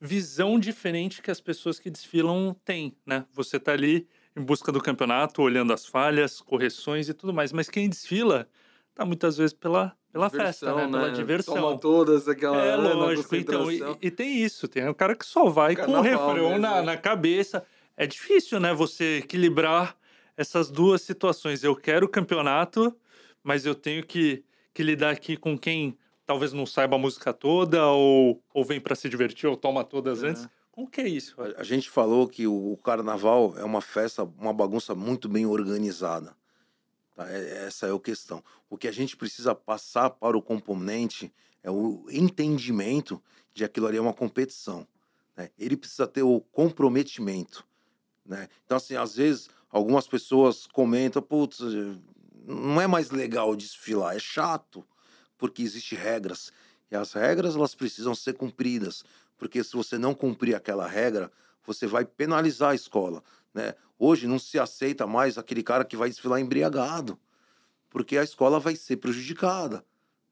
visão diferente que as pessoas que desfilam têm, né? Você tá ali em busca do campeonato, olhando as falhas, correções e tudo mais, mas quem desfila tá muitas vezes pela, pela festa, né? Pela diversão. Toma todas aquela É né, lógico, então, e, e tem isso, tem o cara que só vai com o Carnaval refrão mesmo, na, né? na cabeça. É difícil, né, você equilibrar essas duas situações. Eu quero o campeonato, mas eu tenho que, que lidar aqui com quem talvez não saiba a música toda, ou, ou vem para se divertir, ou toma todas É. antes. Como que é isso? A- A gente falou que o o carnaval é uma festa, uma bagunça muito bem organizada. Tá? É- Essa é a questão. O que a gente precisa passar para o componente é o entendimento de aquilo ali é uma competição. né? Ele precisa ter o comprometimento. Né? Então, assim, às vezes, algumas pessoas comentam, putz, não é mais legal desfilar, é chato, porque existem regras. E as regras, elas precisam ser cumpridas porque se você não cumprir aquela regra, você vai penalizar a escola, né? Hoje não se aceita mais aquele cara que vai desfilar embriagado, porque a escola vai ser prejudicada,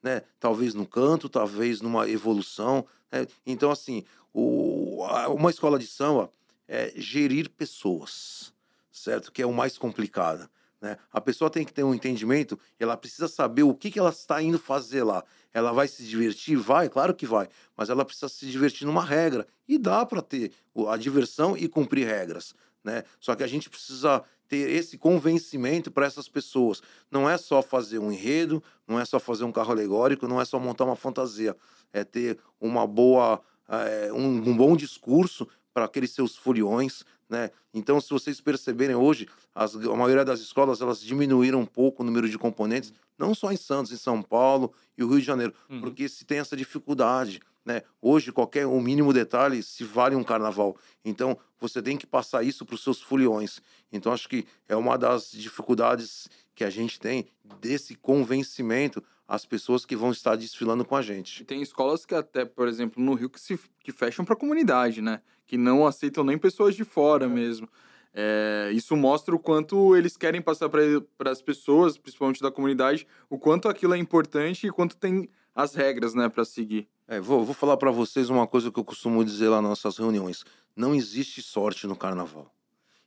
né? Talvez no canto, talvez numa evolução, né? Então assim, o, uma escola de samba é gerir pessoas, certo? Que é o mais complicado, Né? A pessoa tem que ter um entendimento, ela precisa saber o que, que ela está indo fazer lá. Ela vai se divertir? Vai, claro que vai, mas ela precisa se divertir numa regra. E dá para ter a diversão e cumprir regras. Né? Só que a gente precisa ter esse convencimento para essas pessoas. Não é só fazer um enredo, não é só fazer um carro alegórico, não é só montar uma fantasia. É ter uma boa, é, um, um bom discurso para aqueles seus foliões, né? Então, se vocês perceberem hoje, as, a maioria das escolas elas diminuíram um pouco o número de componentes, não só em Santos, em São Paulo e o Rio de Janeiro, uhum. porque se tem essa dificuldade. Né? Hoje, qualquer o um mínimo detalhe se vale um carnaval. Então, você tem que passar isso para os seus foliões. Então, acho que é uma das dificuldades que a gente tem desse convencimento às pessoas que vão estar desfilando com a gente. tem escolas que até, por exemplo, no Rio que se que fecham para a comunidade, né? Que não aceitam nem pessoas de fora é. mesmo. É, isso mostra o quanto eles querem passar para as pessoas, principalmente da comunidade, o quanto aquilo é importante e quanto tem as regras, né, para seguir. É, vou, vou falar para vocês uma coisa que eu costumo dizer lá nas nossas reuniões. Não existe sorte no carnaval.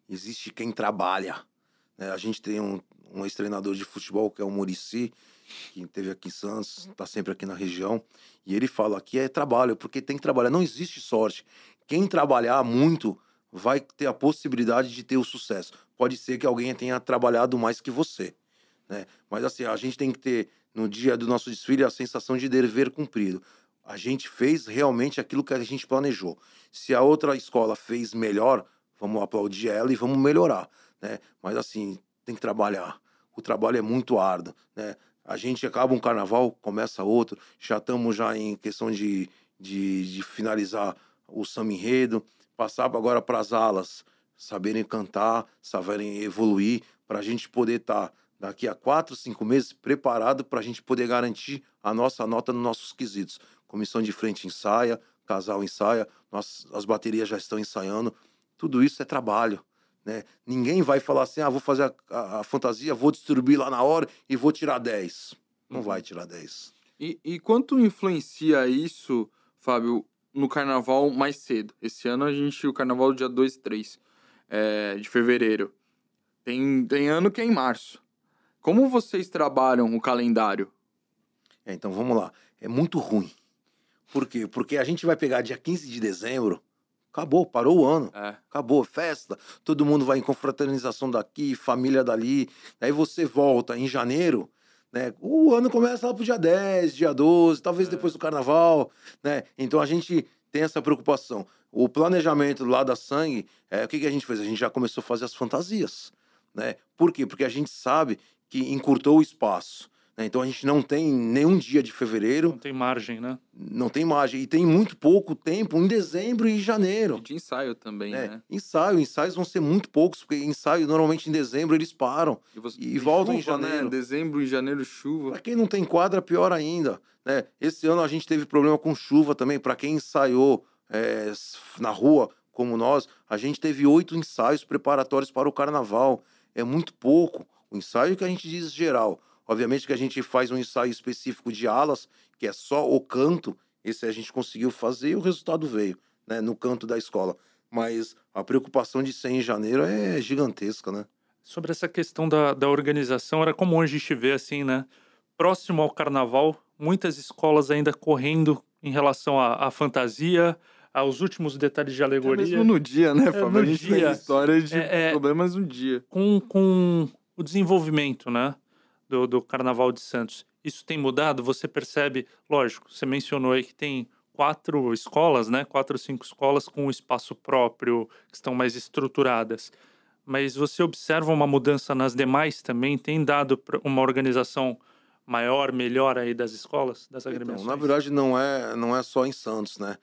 Existe quem trabalha. Né? A gente tem um, um ex-treinador de futebol, que é o Murici, que teve aqui em Santos, está sempre aqui na região, e ele fala que é trabalho, porque tem que trabalhar. Não existe sorte. Quem trabalhar muito vai ter a possibilidade de ter o sucesso. Pode ser que alguém tenha trabalhado mais que você, né? Mas assim, a gente tem que ter no dia do nosso desfile a sensação de dever cumprido a gente fez realmente aquilo que a gente planejou. Se a outra escola fez melhor, vamos aplaudir ela e vamos melhorar, né? Mas assim, tem que trabalhar. O trabalho é muito árduo, né? A gente acaba um carnaval, começa outro, já estamos já em questão de, de, de finalizar o samba enredo, passar agora para as alas, saberem cantar, saberem evoluir, para a gente poder estar tá daqui a quatro, cinco meses preparado para a gente poder garantir a nossa nota nos nossos quesitos comissão de frente ensaia, casal ensaia, nós, as baterias já estão ensaiando. Tudo isso é trabalho. Né? Ninguém vai falar assim, ah, vou fazer a, a, a fantasia, vou distribuir lá na hora e vou tirar 10. Não uhum. vai tirar 10. E, e quanto influencia isso, Fábio, no carnaval mais cedo? Esse ano a gente, o carnaval dia 2 e 3 é, de fevereiro. Tem, tem ano que é em março. Como vocês trabalham o calendário? É, então vamos lá. É muito ruim. Por quê? Porque a gente vai pegar dia 15 de dezembro, acabou, parou o ano. É. Acabou, festa. Todo mundo vai em confraternização daqui, família dali. Aí você volta em janeiro, né? O ano começa lá pro dia 10, dia 12, talvez é. depois do carnaval, né? Então a gente tem essa preocupação. O planejamento lá da sangue, é, o que, que a gente fez? A gente já começou a fazer as fantasias, né? Por quê? Porque a gente sabe que encurtou o espaço. Né? Então a gente não tem nenhum dia de fevereiro. Não tem margem, né? Não tem margem. E tem muito pouco tempo em dezembro e janeiro. E de ensaio também, é, né? Ensaio. Ensaios vão ser muito poucos, porque ensaio normalmente em dezembro eles param. E, você... e voltam chuva, em né? janeiro. Né? Dezembro e janeiro, chuva. Para quem não tem quadra, pior ainda. Né? Esse ano a gente teve problema com chuva também. Para quem ensaiou é, na rua, como nós, a gente teve oito ensaios preparatórios para o carnaval. É muito pouco. O ensaio que a gente diz geral. Obviamente que a gente faz um ensaio específico de alas, que é só o canto, esse a gente conseguiu fazer e o resultado veio, né, no canto da escola. Mas a preocupação de ser em janeiro é gigantesca, né? Sobre essa questão da, da organização, era comum a gente ver assim, né? Próximo ao carnaval, muitas escolas ainda correndo em relação à, à fantasia, aos últimos detalhes de alegoria. É mesmo no dia, né, Fábio? É, a gente dia. tem história de é, é, problemas no dia. Com, com o desenvolvimento, né? Do, do Carnaval de Santos. Isso tem mudado? Você percebe, lógico, você mencionou aí que tem quatro escolas, né? Quatro, cinco escolas com um espaço próprio, que estão mais estruturadas. Mas você observa uma mudança nas demais também? Tem dado uma organização maior, melhor aí das escolas, das agremiações? Então, na verdade, não é, não é só em Santos, né?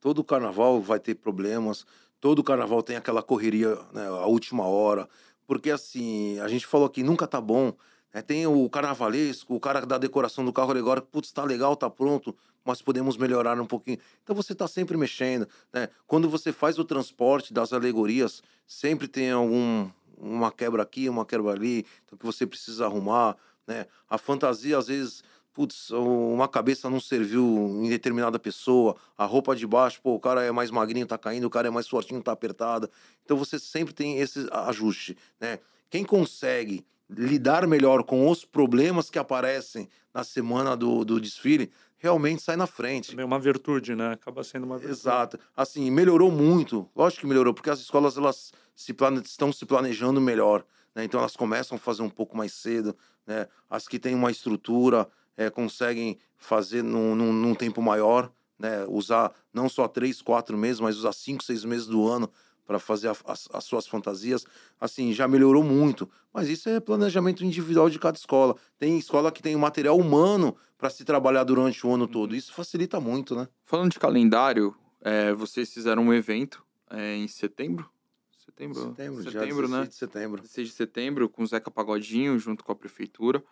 Todo carnaval vai ter problemas, todo carnaval tem aquela correria, né, a última hora, porque assim, a gente falou que nunca tá bom, é, tem o carnavalesco, o cara da decoração do carro alegórico, putz, tá legal, tá pronto, mas podemos melhorar um pouquinho. Então você está sempre mexendo. Né? Quando você faz o transporte das alegorias, sempre tem algum uma quebra aqui, uma quebra ali, então que você precisa arrumar. Né? A fantasia, às vezes, putz, uma cabeça não serviu em determinada pessoa, a roupa de baixo, pô, o cara é mais magrinho, tá caindo, o cara é mais fortinho, tá apertada. Então você sempre tem esse ajuste, né? Quem consegue lidar melhor com os problemas que aparecem na semana do, do desfile, realmente sai na frente. É uma virtude, né? Acaba sendo uma virtude. Exato. Assim, melhorou muito. Lógico que melhorou, porque as escolas elas se plane... estão se planejando melhor. Né? Então elas começam a fazer um pouco mais cedo. Né? As que têm uma estrutura é, conseguem fazer num, num, num tempo maior. Né? Usar não só três, quatro meses, mas usar cinco, seis meses do ano para fazer a, as, as, suas fantasias, assim, já melhorou muito. Mas isso é planejamento individual de cada escola. Tem escola que tem material humano para se trabalhar durante o ano todo. Uhum. Isso facilita muito, né? Falando de calendário, é, vocês fizeram um evento é, em setembro? Setembro, setembro, setembro né? de setembro. 16 de setembro, com o Zeca Pagodinho, junto com a prefeitura.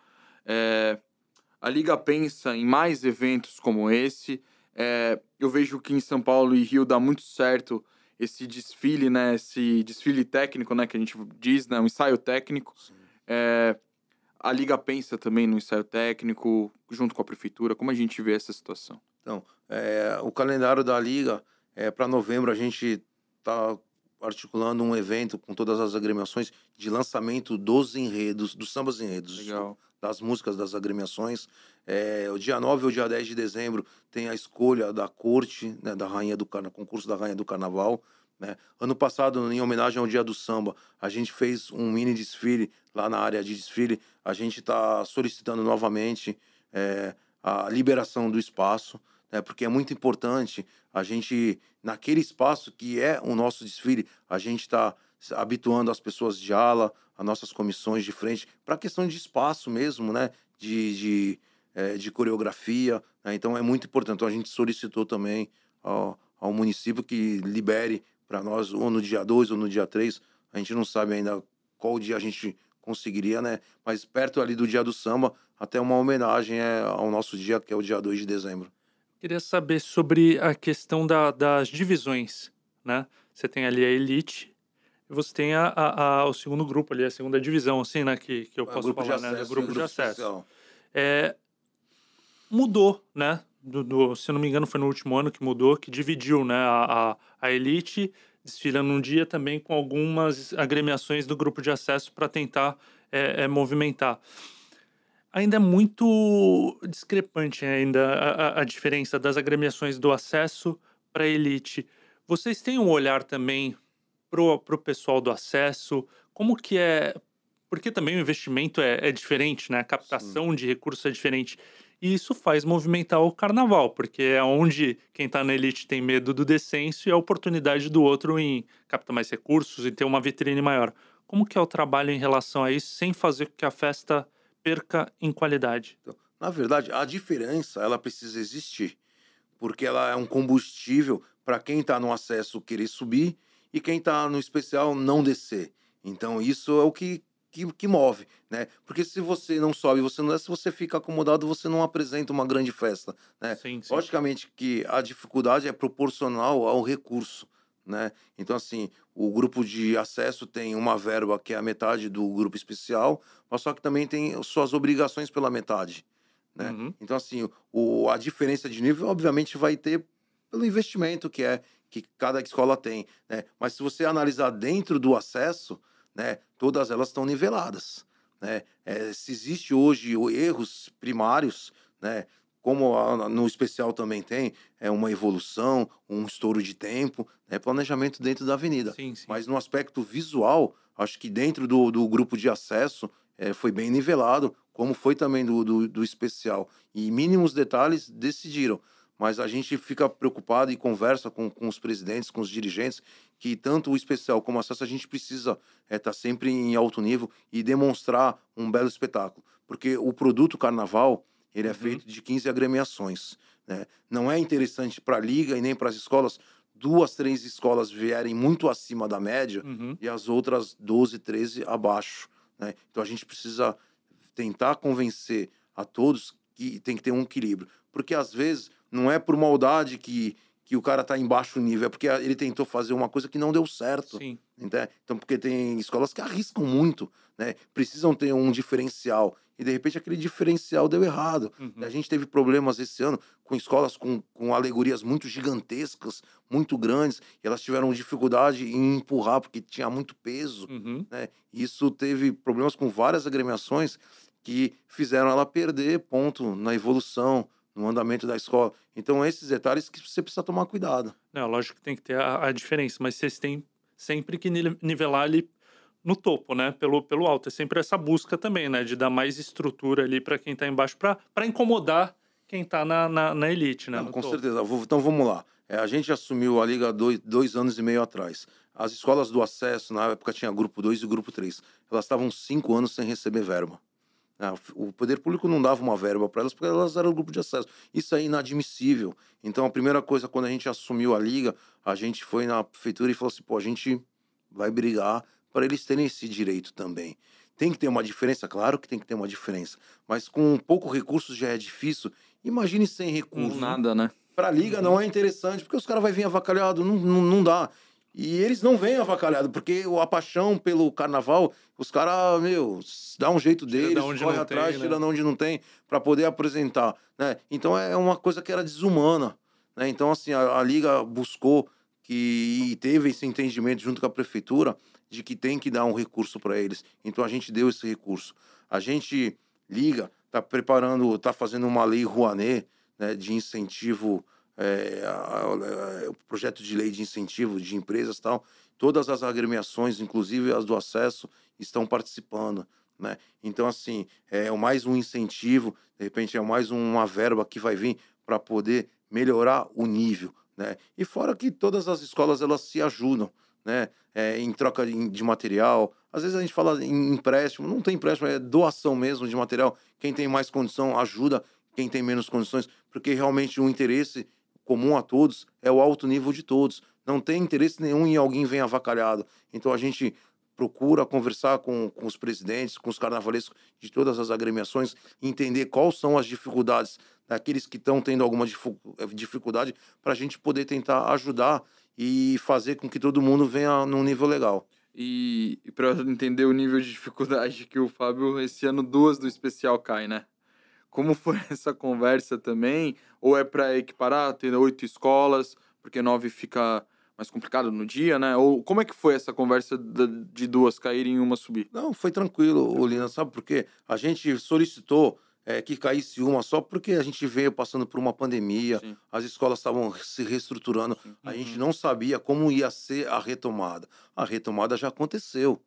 É, a Liga pensa em mais eventos como esse. É, eu vejo que em São Paulo e Rio dá muito certo esse desfile, né? Esse desfile técnico, né? Que a gente diz, né? Um ensaio técnico. É, a Liga pensa também no ensaio técnico, junto com a prefeitura. Como a gente vê essa situação? Então, é, o calendário da Liga, é, para novembro, a gente está articulando um evento com todas as agremiações de lançamento dos enredos, dos sambas enredos. Legal. Das músicas das agremiações. É, o dia 9 ou dia 10 de dezembro tem a escolha da corte, né, da rainha do carnaval, concurso da rainha do carnaval. Né? Ano passado, em homenagem ao dia do samba, a gente fez um mini desfile lá na área de desfile. A gente está solicitando novamente é, a liberação do espaço, né? porque é muito importante a gente, naquele espaço que é o nosso desfile, a gente está habituando as pessoas de ala, as nossas comissões de frente, para a questão de espaço mesmo, né? de, de é, de coreografia. Né? Então é muito importante. Então a gente solicitou também ao, ao município que libere para nós, ou no dia 2 ou no dia 3. A gente não sabe ainda qual dia a gente conseguiria, né? Mas perto ali do dia do samba, até uma homenagem é, ao nosso dia, que é o dia 2 de dezembro. Queria saber sobre a questão da, das divisões, né? Você tem ali a elite e você tem a, a, a, o segundo grupo ali, a segunda divisão, assim, né? Que, que eu é, posso falar, né? Acesso, grupo de acesso. É, mudou, né? Do, do, se não me engano, foi no último ano que mudou, que dividiu né, a, a, a elite, desfilando um dia também com algumas agremiações do grupo de acesso para tentar é, é, movimentar. Ainda é muito discrepante ainda a, a diferença das agremiações do acesso para a elite. Vocês têm um olhar também para o pessoal do acesso? Como que é? Porque também o investimento é, é diferente, né? A captação Sim. de recursos é diferente. E isso faz movimentar o carnaval, porque é onde quem está na elite tem medo do descenso e a oportunidade do outro em captar mais recursos e ter uma vitrine maior. Como que é o trabalho em relação a isso, sem fazer com que a festa perca em qualidade? Então, na verdade, a diferença ela precisa existir, porque ela é um combustível para quem está no acesso querer subir e quem está no especial não descer. Então, isso é o que que, que move, né? Porque se você não sobe, você não se você fica acomodado, você não apresenta uma grande festa, né? Sim, sim. Logicamente que a dificuldade é proporcional ao recurso, né? Então, assim, o grupo de acesso tem uma verba que é a metade do grupo especial, mas só que também tem suas obrigações pela metade, né? Uhum. Então, assim, o, a diferença de nível, obviamente, vai ter pelo investimento que é que cada escola tem, né? Mas se você analisar dentro do acesso, né, todas elas estão niveladas. Né? É, se existe hoje erros primários, né, como a, no especial também tem, é uma evolução, um estouro de tempo, né, planejamento dentro da avenida. Sim, sim. Mas no aspecto visual, acho que dentro do, do grupo de acesso é, foi bem nivelado, como foi também do, do, do especial. E mínimos detalhes decidiram mas a gente fica preocupado e conversa com, com os presidentes, com os dirigentes, que tanto o especial como o acesso a gente precisa estar é, tá sempre em alto nível e demonstrar um belo espetáculo. Porque o produto carnaval, ele é uhum. feito de 15 agremiações. Né? Não é interessante para a liga e nem para as escolas duas, três escolas vierem muito acima da média uhum. e as outras 12, 13 abaixo. Né? Então a gente precisa tentar convencer a todos que tem que ter um equilíbrio. Porque às vezes não é por maldade que, que o cara tá em baixo nível, é porque ele tentou fazer uma coisa que não deu certo. Sim. Entende? Então, porque tem escolas que arriscam muito, né? Precisam ter um diferencial. e de repente aquele diferencial deu errado. Uhum. A gente teve problemas esse ano com escolas com, com alegorias muito gigantescas, muito grandes, e elas tiveram dificuldade em empurrar porque tinha muito peso. Uhum. Né? Isso teve problemas com várias agremiações que fizeram ela perder ponto na evolução, no andamento da escola. Então, esses detalhes que você precisa tomar cuidado. Não, lógico que tem que ter a, a diferença, mas vocês têm sempre que ni- nivelar ali no topo, né? Pelo, pelo alto. É sempre essa busca também, né? De dar mais estrutura ali para quem tá embaixo, para incomodar quem tá na, na, na elite, né? Não, com topo. certeza. Então vamos lá. É, a gente assumiu a liga dois, dois anos e meio atrás. As escolas do acesso, na época tinha grupo 2 e grupo 3. Elas estavam cinco anos sem receber verba. Ah, O poder público não dava uma verba para elas porque elas eram grupo de acesso. Isso é inadmissível. Então a primeira coisa, quando a gente assumiu a liga, a gente foi na prefeitura e falou assim: pô, a gente vai brigar para eles terem esse direito também. Tem que ter uma diferença, claro que tem que ter uma diferença. Mas com pouco recurso já é difícil. Imagine sem Com recurso. nada, né? Para a liga não é interessante, porque os caras vão vir avacalhado, não, não, não dá. E eles não vêm avacalhado, porque a paixão pelo carnaval, os caras, meu, dá um jeito Tira deles, onde corre não atrás, tem, né? tira de onde não tem, para poder apresentar. Né? Então é uma coisa que era desumana. Né? Então, assim, a, a liga buscou que e teve esse entendimento junto com a prefeitura de que tem que dar um recurso para eles. Então a gente deu esse recurso. A gente liga, está preparando, está fazendo uma lei Rouanet né, de incentivo, é, a- o projeto de lei de incentivo de empresas tal. Todas as agremiações, inclusive as do acesso, estão participando. Né? Então, assim, é mais um incentivo, de repente é mais uma verba que vai vir para poder melhorar o nível. Né? E fora que todas as escolas elas se ajudam né? É, em troca de material. Às vezes a gente fala em empréstimo, não tem empréstimo, é doação mesmo de material. Quem tem mais condição ajuda quem tem menos condições, porque realmente o interesse comum a todos é o alto nível de todos. Não tem interesse nenhum em alguém venha avacalhado. Então a gente procura conversar com, com os presidentes, com os carnavalescos de todas as agremiações, entender quais são as dificuldades daqueles que estão tendo alguma eh, dificuldade, para a gente poder tentar ajudar e fazer com que todo mundo venha num nível legal. E, e para entender o nível de dificuldade que o Fábio, esse ano duas do especial cai, né? Como foi essa conversa também? Ou é para equiparar, ter oito escolas, porque nove fica mais complicado no dia, né? Ou como é que foi essa conversa de duas caírem e uma subir? Não, foi tranquilo, Lina, sabe por quê? A gente solicitou eh, que caísse uma só porque a gente veio passando por uma pandemia, Sim. as escolas estavam se reestruturando, Sim. a gente Uhum. não sabia como ia ser a retomada. A retomada já aconteceu.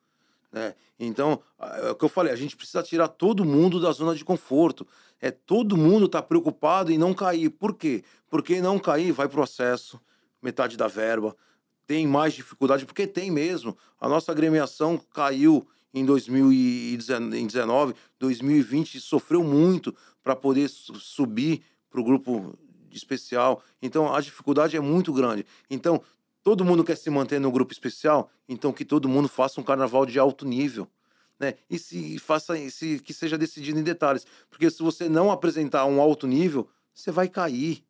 Né? Então, é o que eu falei, a gente precisa tirar todo mundo da zona de conforto. É todo mundo está preocupado em não cair. Por quê? Porque não cair vai para o acesso, metade da verba, tem mais dificuldade, porque tem mesmo. A nossa agremiação caiu em 2019, 2020 sofreu muito para poder su- subir para o grupo especial. Então a dificuldade é muito grande. Então todo mundo quer se manter no grupo especial, então que todo mundo faça um carnaval de alto nível. Né? E se faça se, que seja decidido em detalhes. Porque se você não apresentar um alto nível, você vai cair.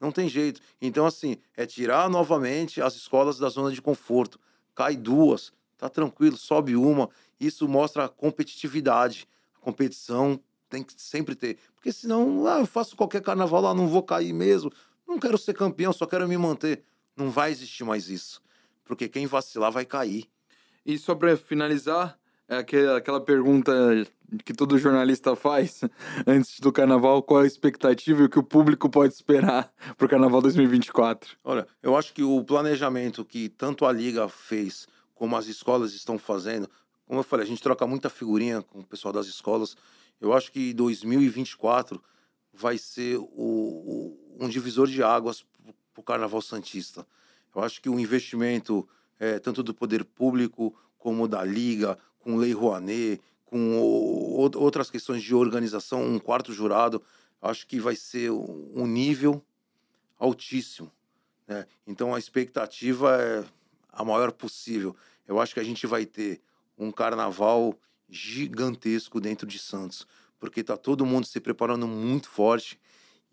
Não tem jeito. Então, assim, é tirar novamente as escolas da zona de conforto. Cai duas, tá tranquilo, sobe uma. Isso mostra a competitividade. A competição tem que sempre ter. Porque senão, ah, eu faço qualquer carnaval lá, não vou cair mesmo. Não quero ser campeão, só quero me manter. Não vai existir mais isso. Porque quem vacilar vai cair. E só para finalizar, é aquela, pergunta que todo jornalista faz antes do carnaval: qual a expectativa e o que o público pode esperar para o carnaval 2024? Olha, eu acho que o planejamento que tanto a Liga fez, como as escolas estão fazendo, como eu falei, a gente troca muita figurinha com o pessoal das escolas. Eu acho que 2024 vai ser o, o- um divisor de águas para o Carnaval Santista. Eu acho que o investimento, eh, tanto do poder público como da Liga, com Lei Rouanet, com o- ou- outras questões de organização, um quarto jurado, acho que vai ser um nível altíssimo. né? Então a expectativa é a maior possível. Eu acho que a gente vai ter um carnaval gigantesco dentro de Santos, porque está todo mundo se preparando muito forte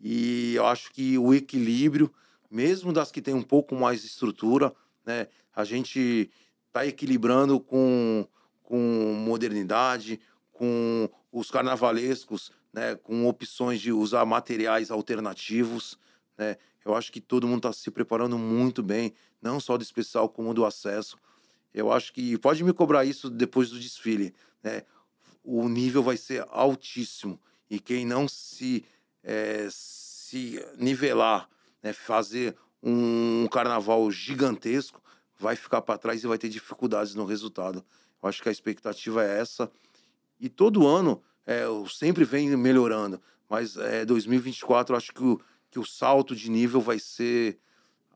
e eu acho que o equilíbrio, mesmo das que têm um pouco mais de estrutura, né, a gente está equilibrando com, com modernidade, com os carnavalescos, né, com opções de usar materiais alternativos. Né? Eu acho que todo mundo está se preparando muito bem, não só do especial como do acesso. Eu acho que pode me cobrar isso depois do desfile. Né? O nível vai ser altíssimo e quem não se, é, se nivelar, né, fazer um carnaval gigantesco, vai ficar para trás e vai ter dificuldades no resultado. Eu acho que a expectativa é essa. E todo ano é, sempre vem melhorando, mas é, 2024 eu acho que o, que o salto de nível vai ser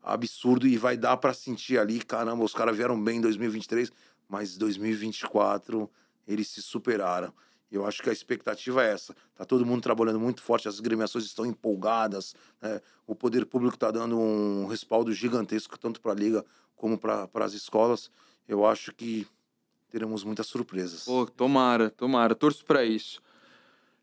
absurdo e vai dar para sentir ali, caramba, os caras vieram bem em 2023, mas 2024 eles se superaram. Eu acho que a expectativa é essa. Tá todo mundo trabalhando muito forte, as agremiações estão empolgadas, né? o poder público está dando um respaldo gigantesco tanto para a liga como para as escolas. Eu acho que teremos muitas surpresas. Pô, tomara, tomara, torço para isso.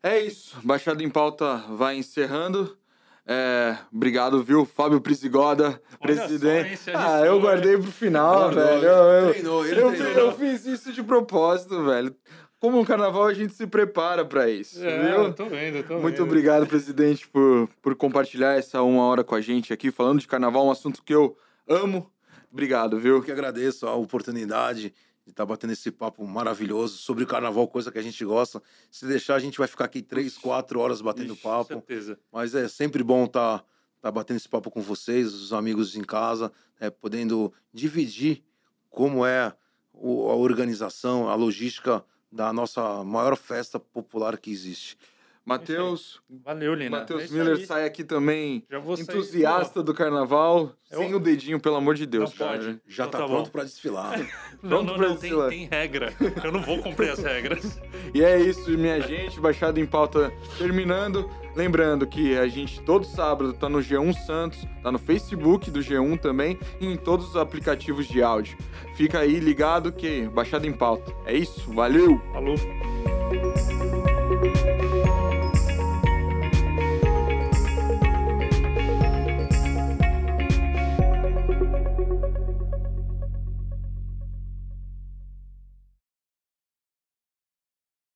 É isso, Baixada em Pauta vai encerrando. É, obrigado, viu, Fábio Prisigoda, presidente. Só, ah, eu guardei pro final, velho. Eu, eu, treinou, ele eu, treinou. eu fiz isso de propósito, velho. Como um carnaval, a gente se prepara para isso. É, viu? Eu tô vendo, tô Muito vendo. obrigado, presidente, por, por compartilhar essa uma hora com a gente aqui, falando de carnaval, um assunto que eu amo. Obrigado, viu? Eu que agradeço a oportunidade de estar tá batendo esse papo maravilhoso sobre o carnaval, coisa que a gente gosta. Se deixar, a gente vai ficar aqui três, quatro horas batendo Ixi, papo. Certeza. Mas é sempre bom estar tá, tá batendo esse papo com vocês, os amigos em casa, é, podendo dividir como é a organização, a logística da nossa maior festa popular que existe. Matheus. Valeu, Lina. Matheus é Miller sai aqui também entusiasta sair, do carnaval, eu... sem o dedinho, pelo amor de Deus, não cara. Pode. Já tá, tá pronto para desfilar. não, não, não, tem, tem, regra. Eu não vou cumprir as regras. e é isso, minha gente. Baixado em pauta terminando. Lembrando que a gente todo sábado tá no G1 Santos, tá no Facebook do G1 também e em todos os aplicativos de áudio. Fica aí ligado que Baixado em Pauta. É isso, valeu! Falou!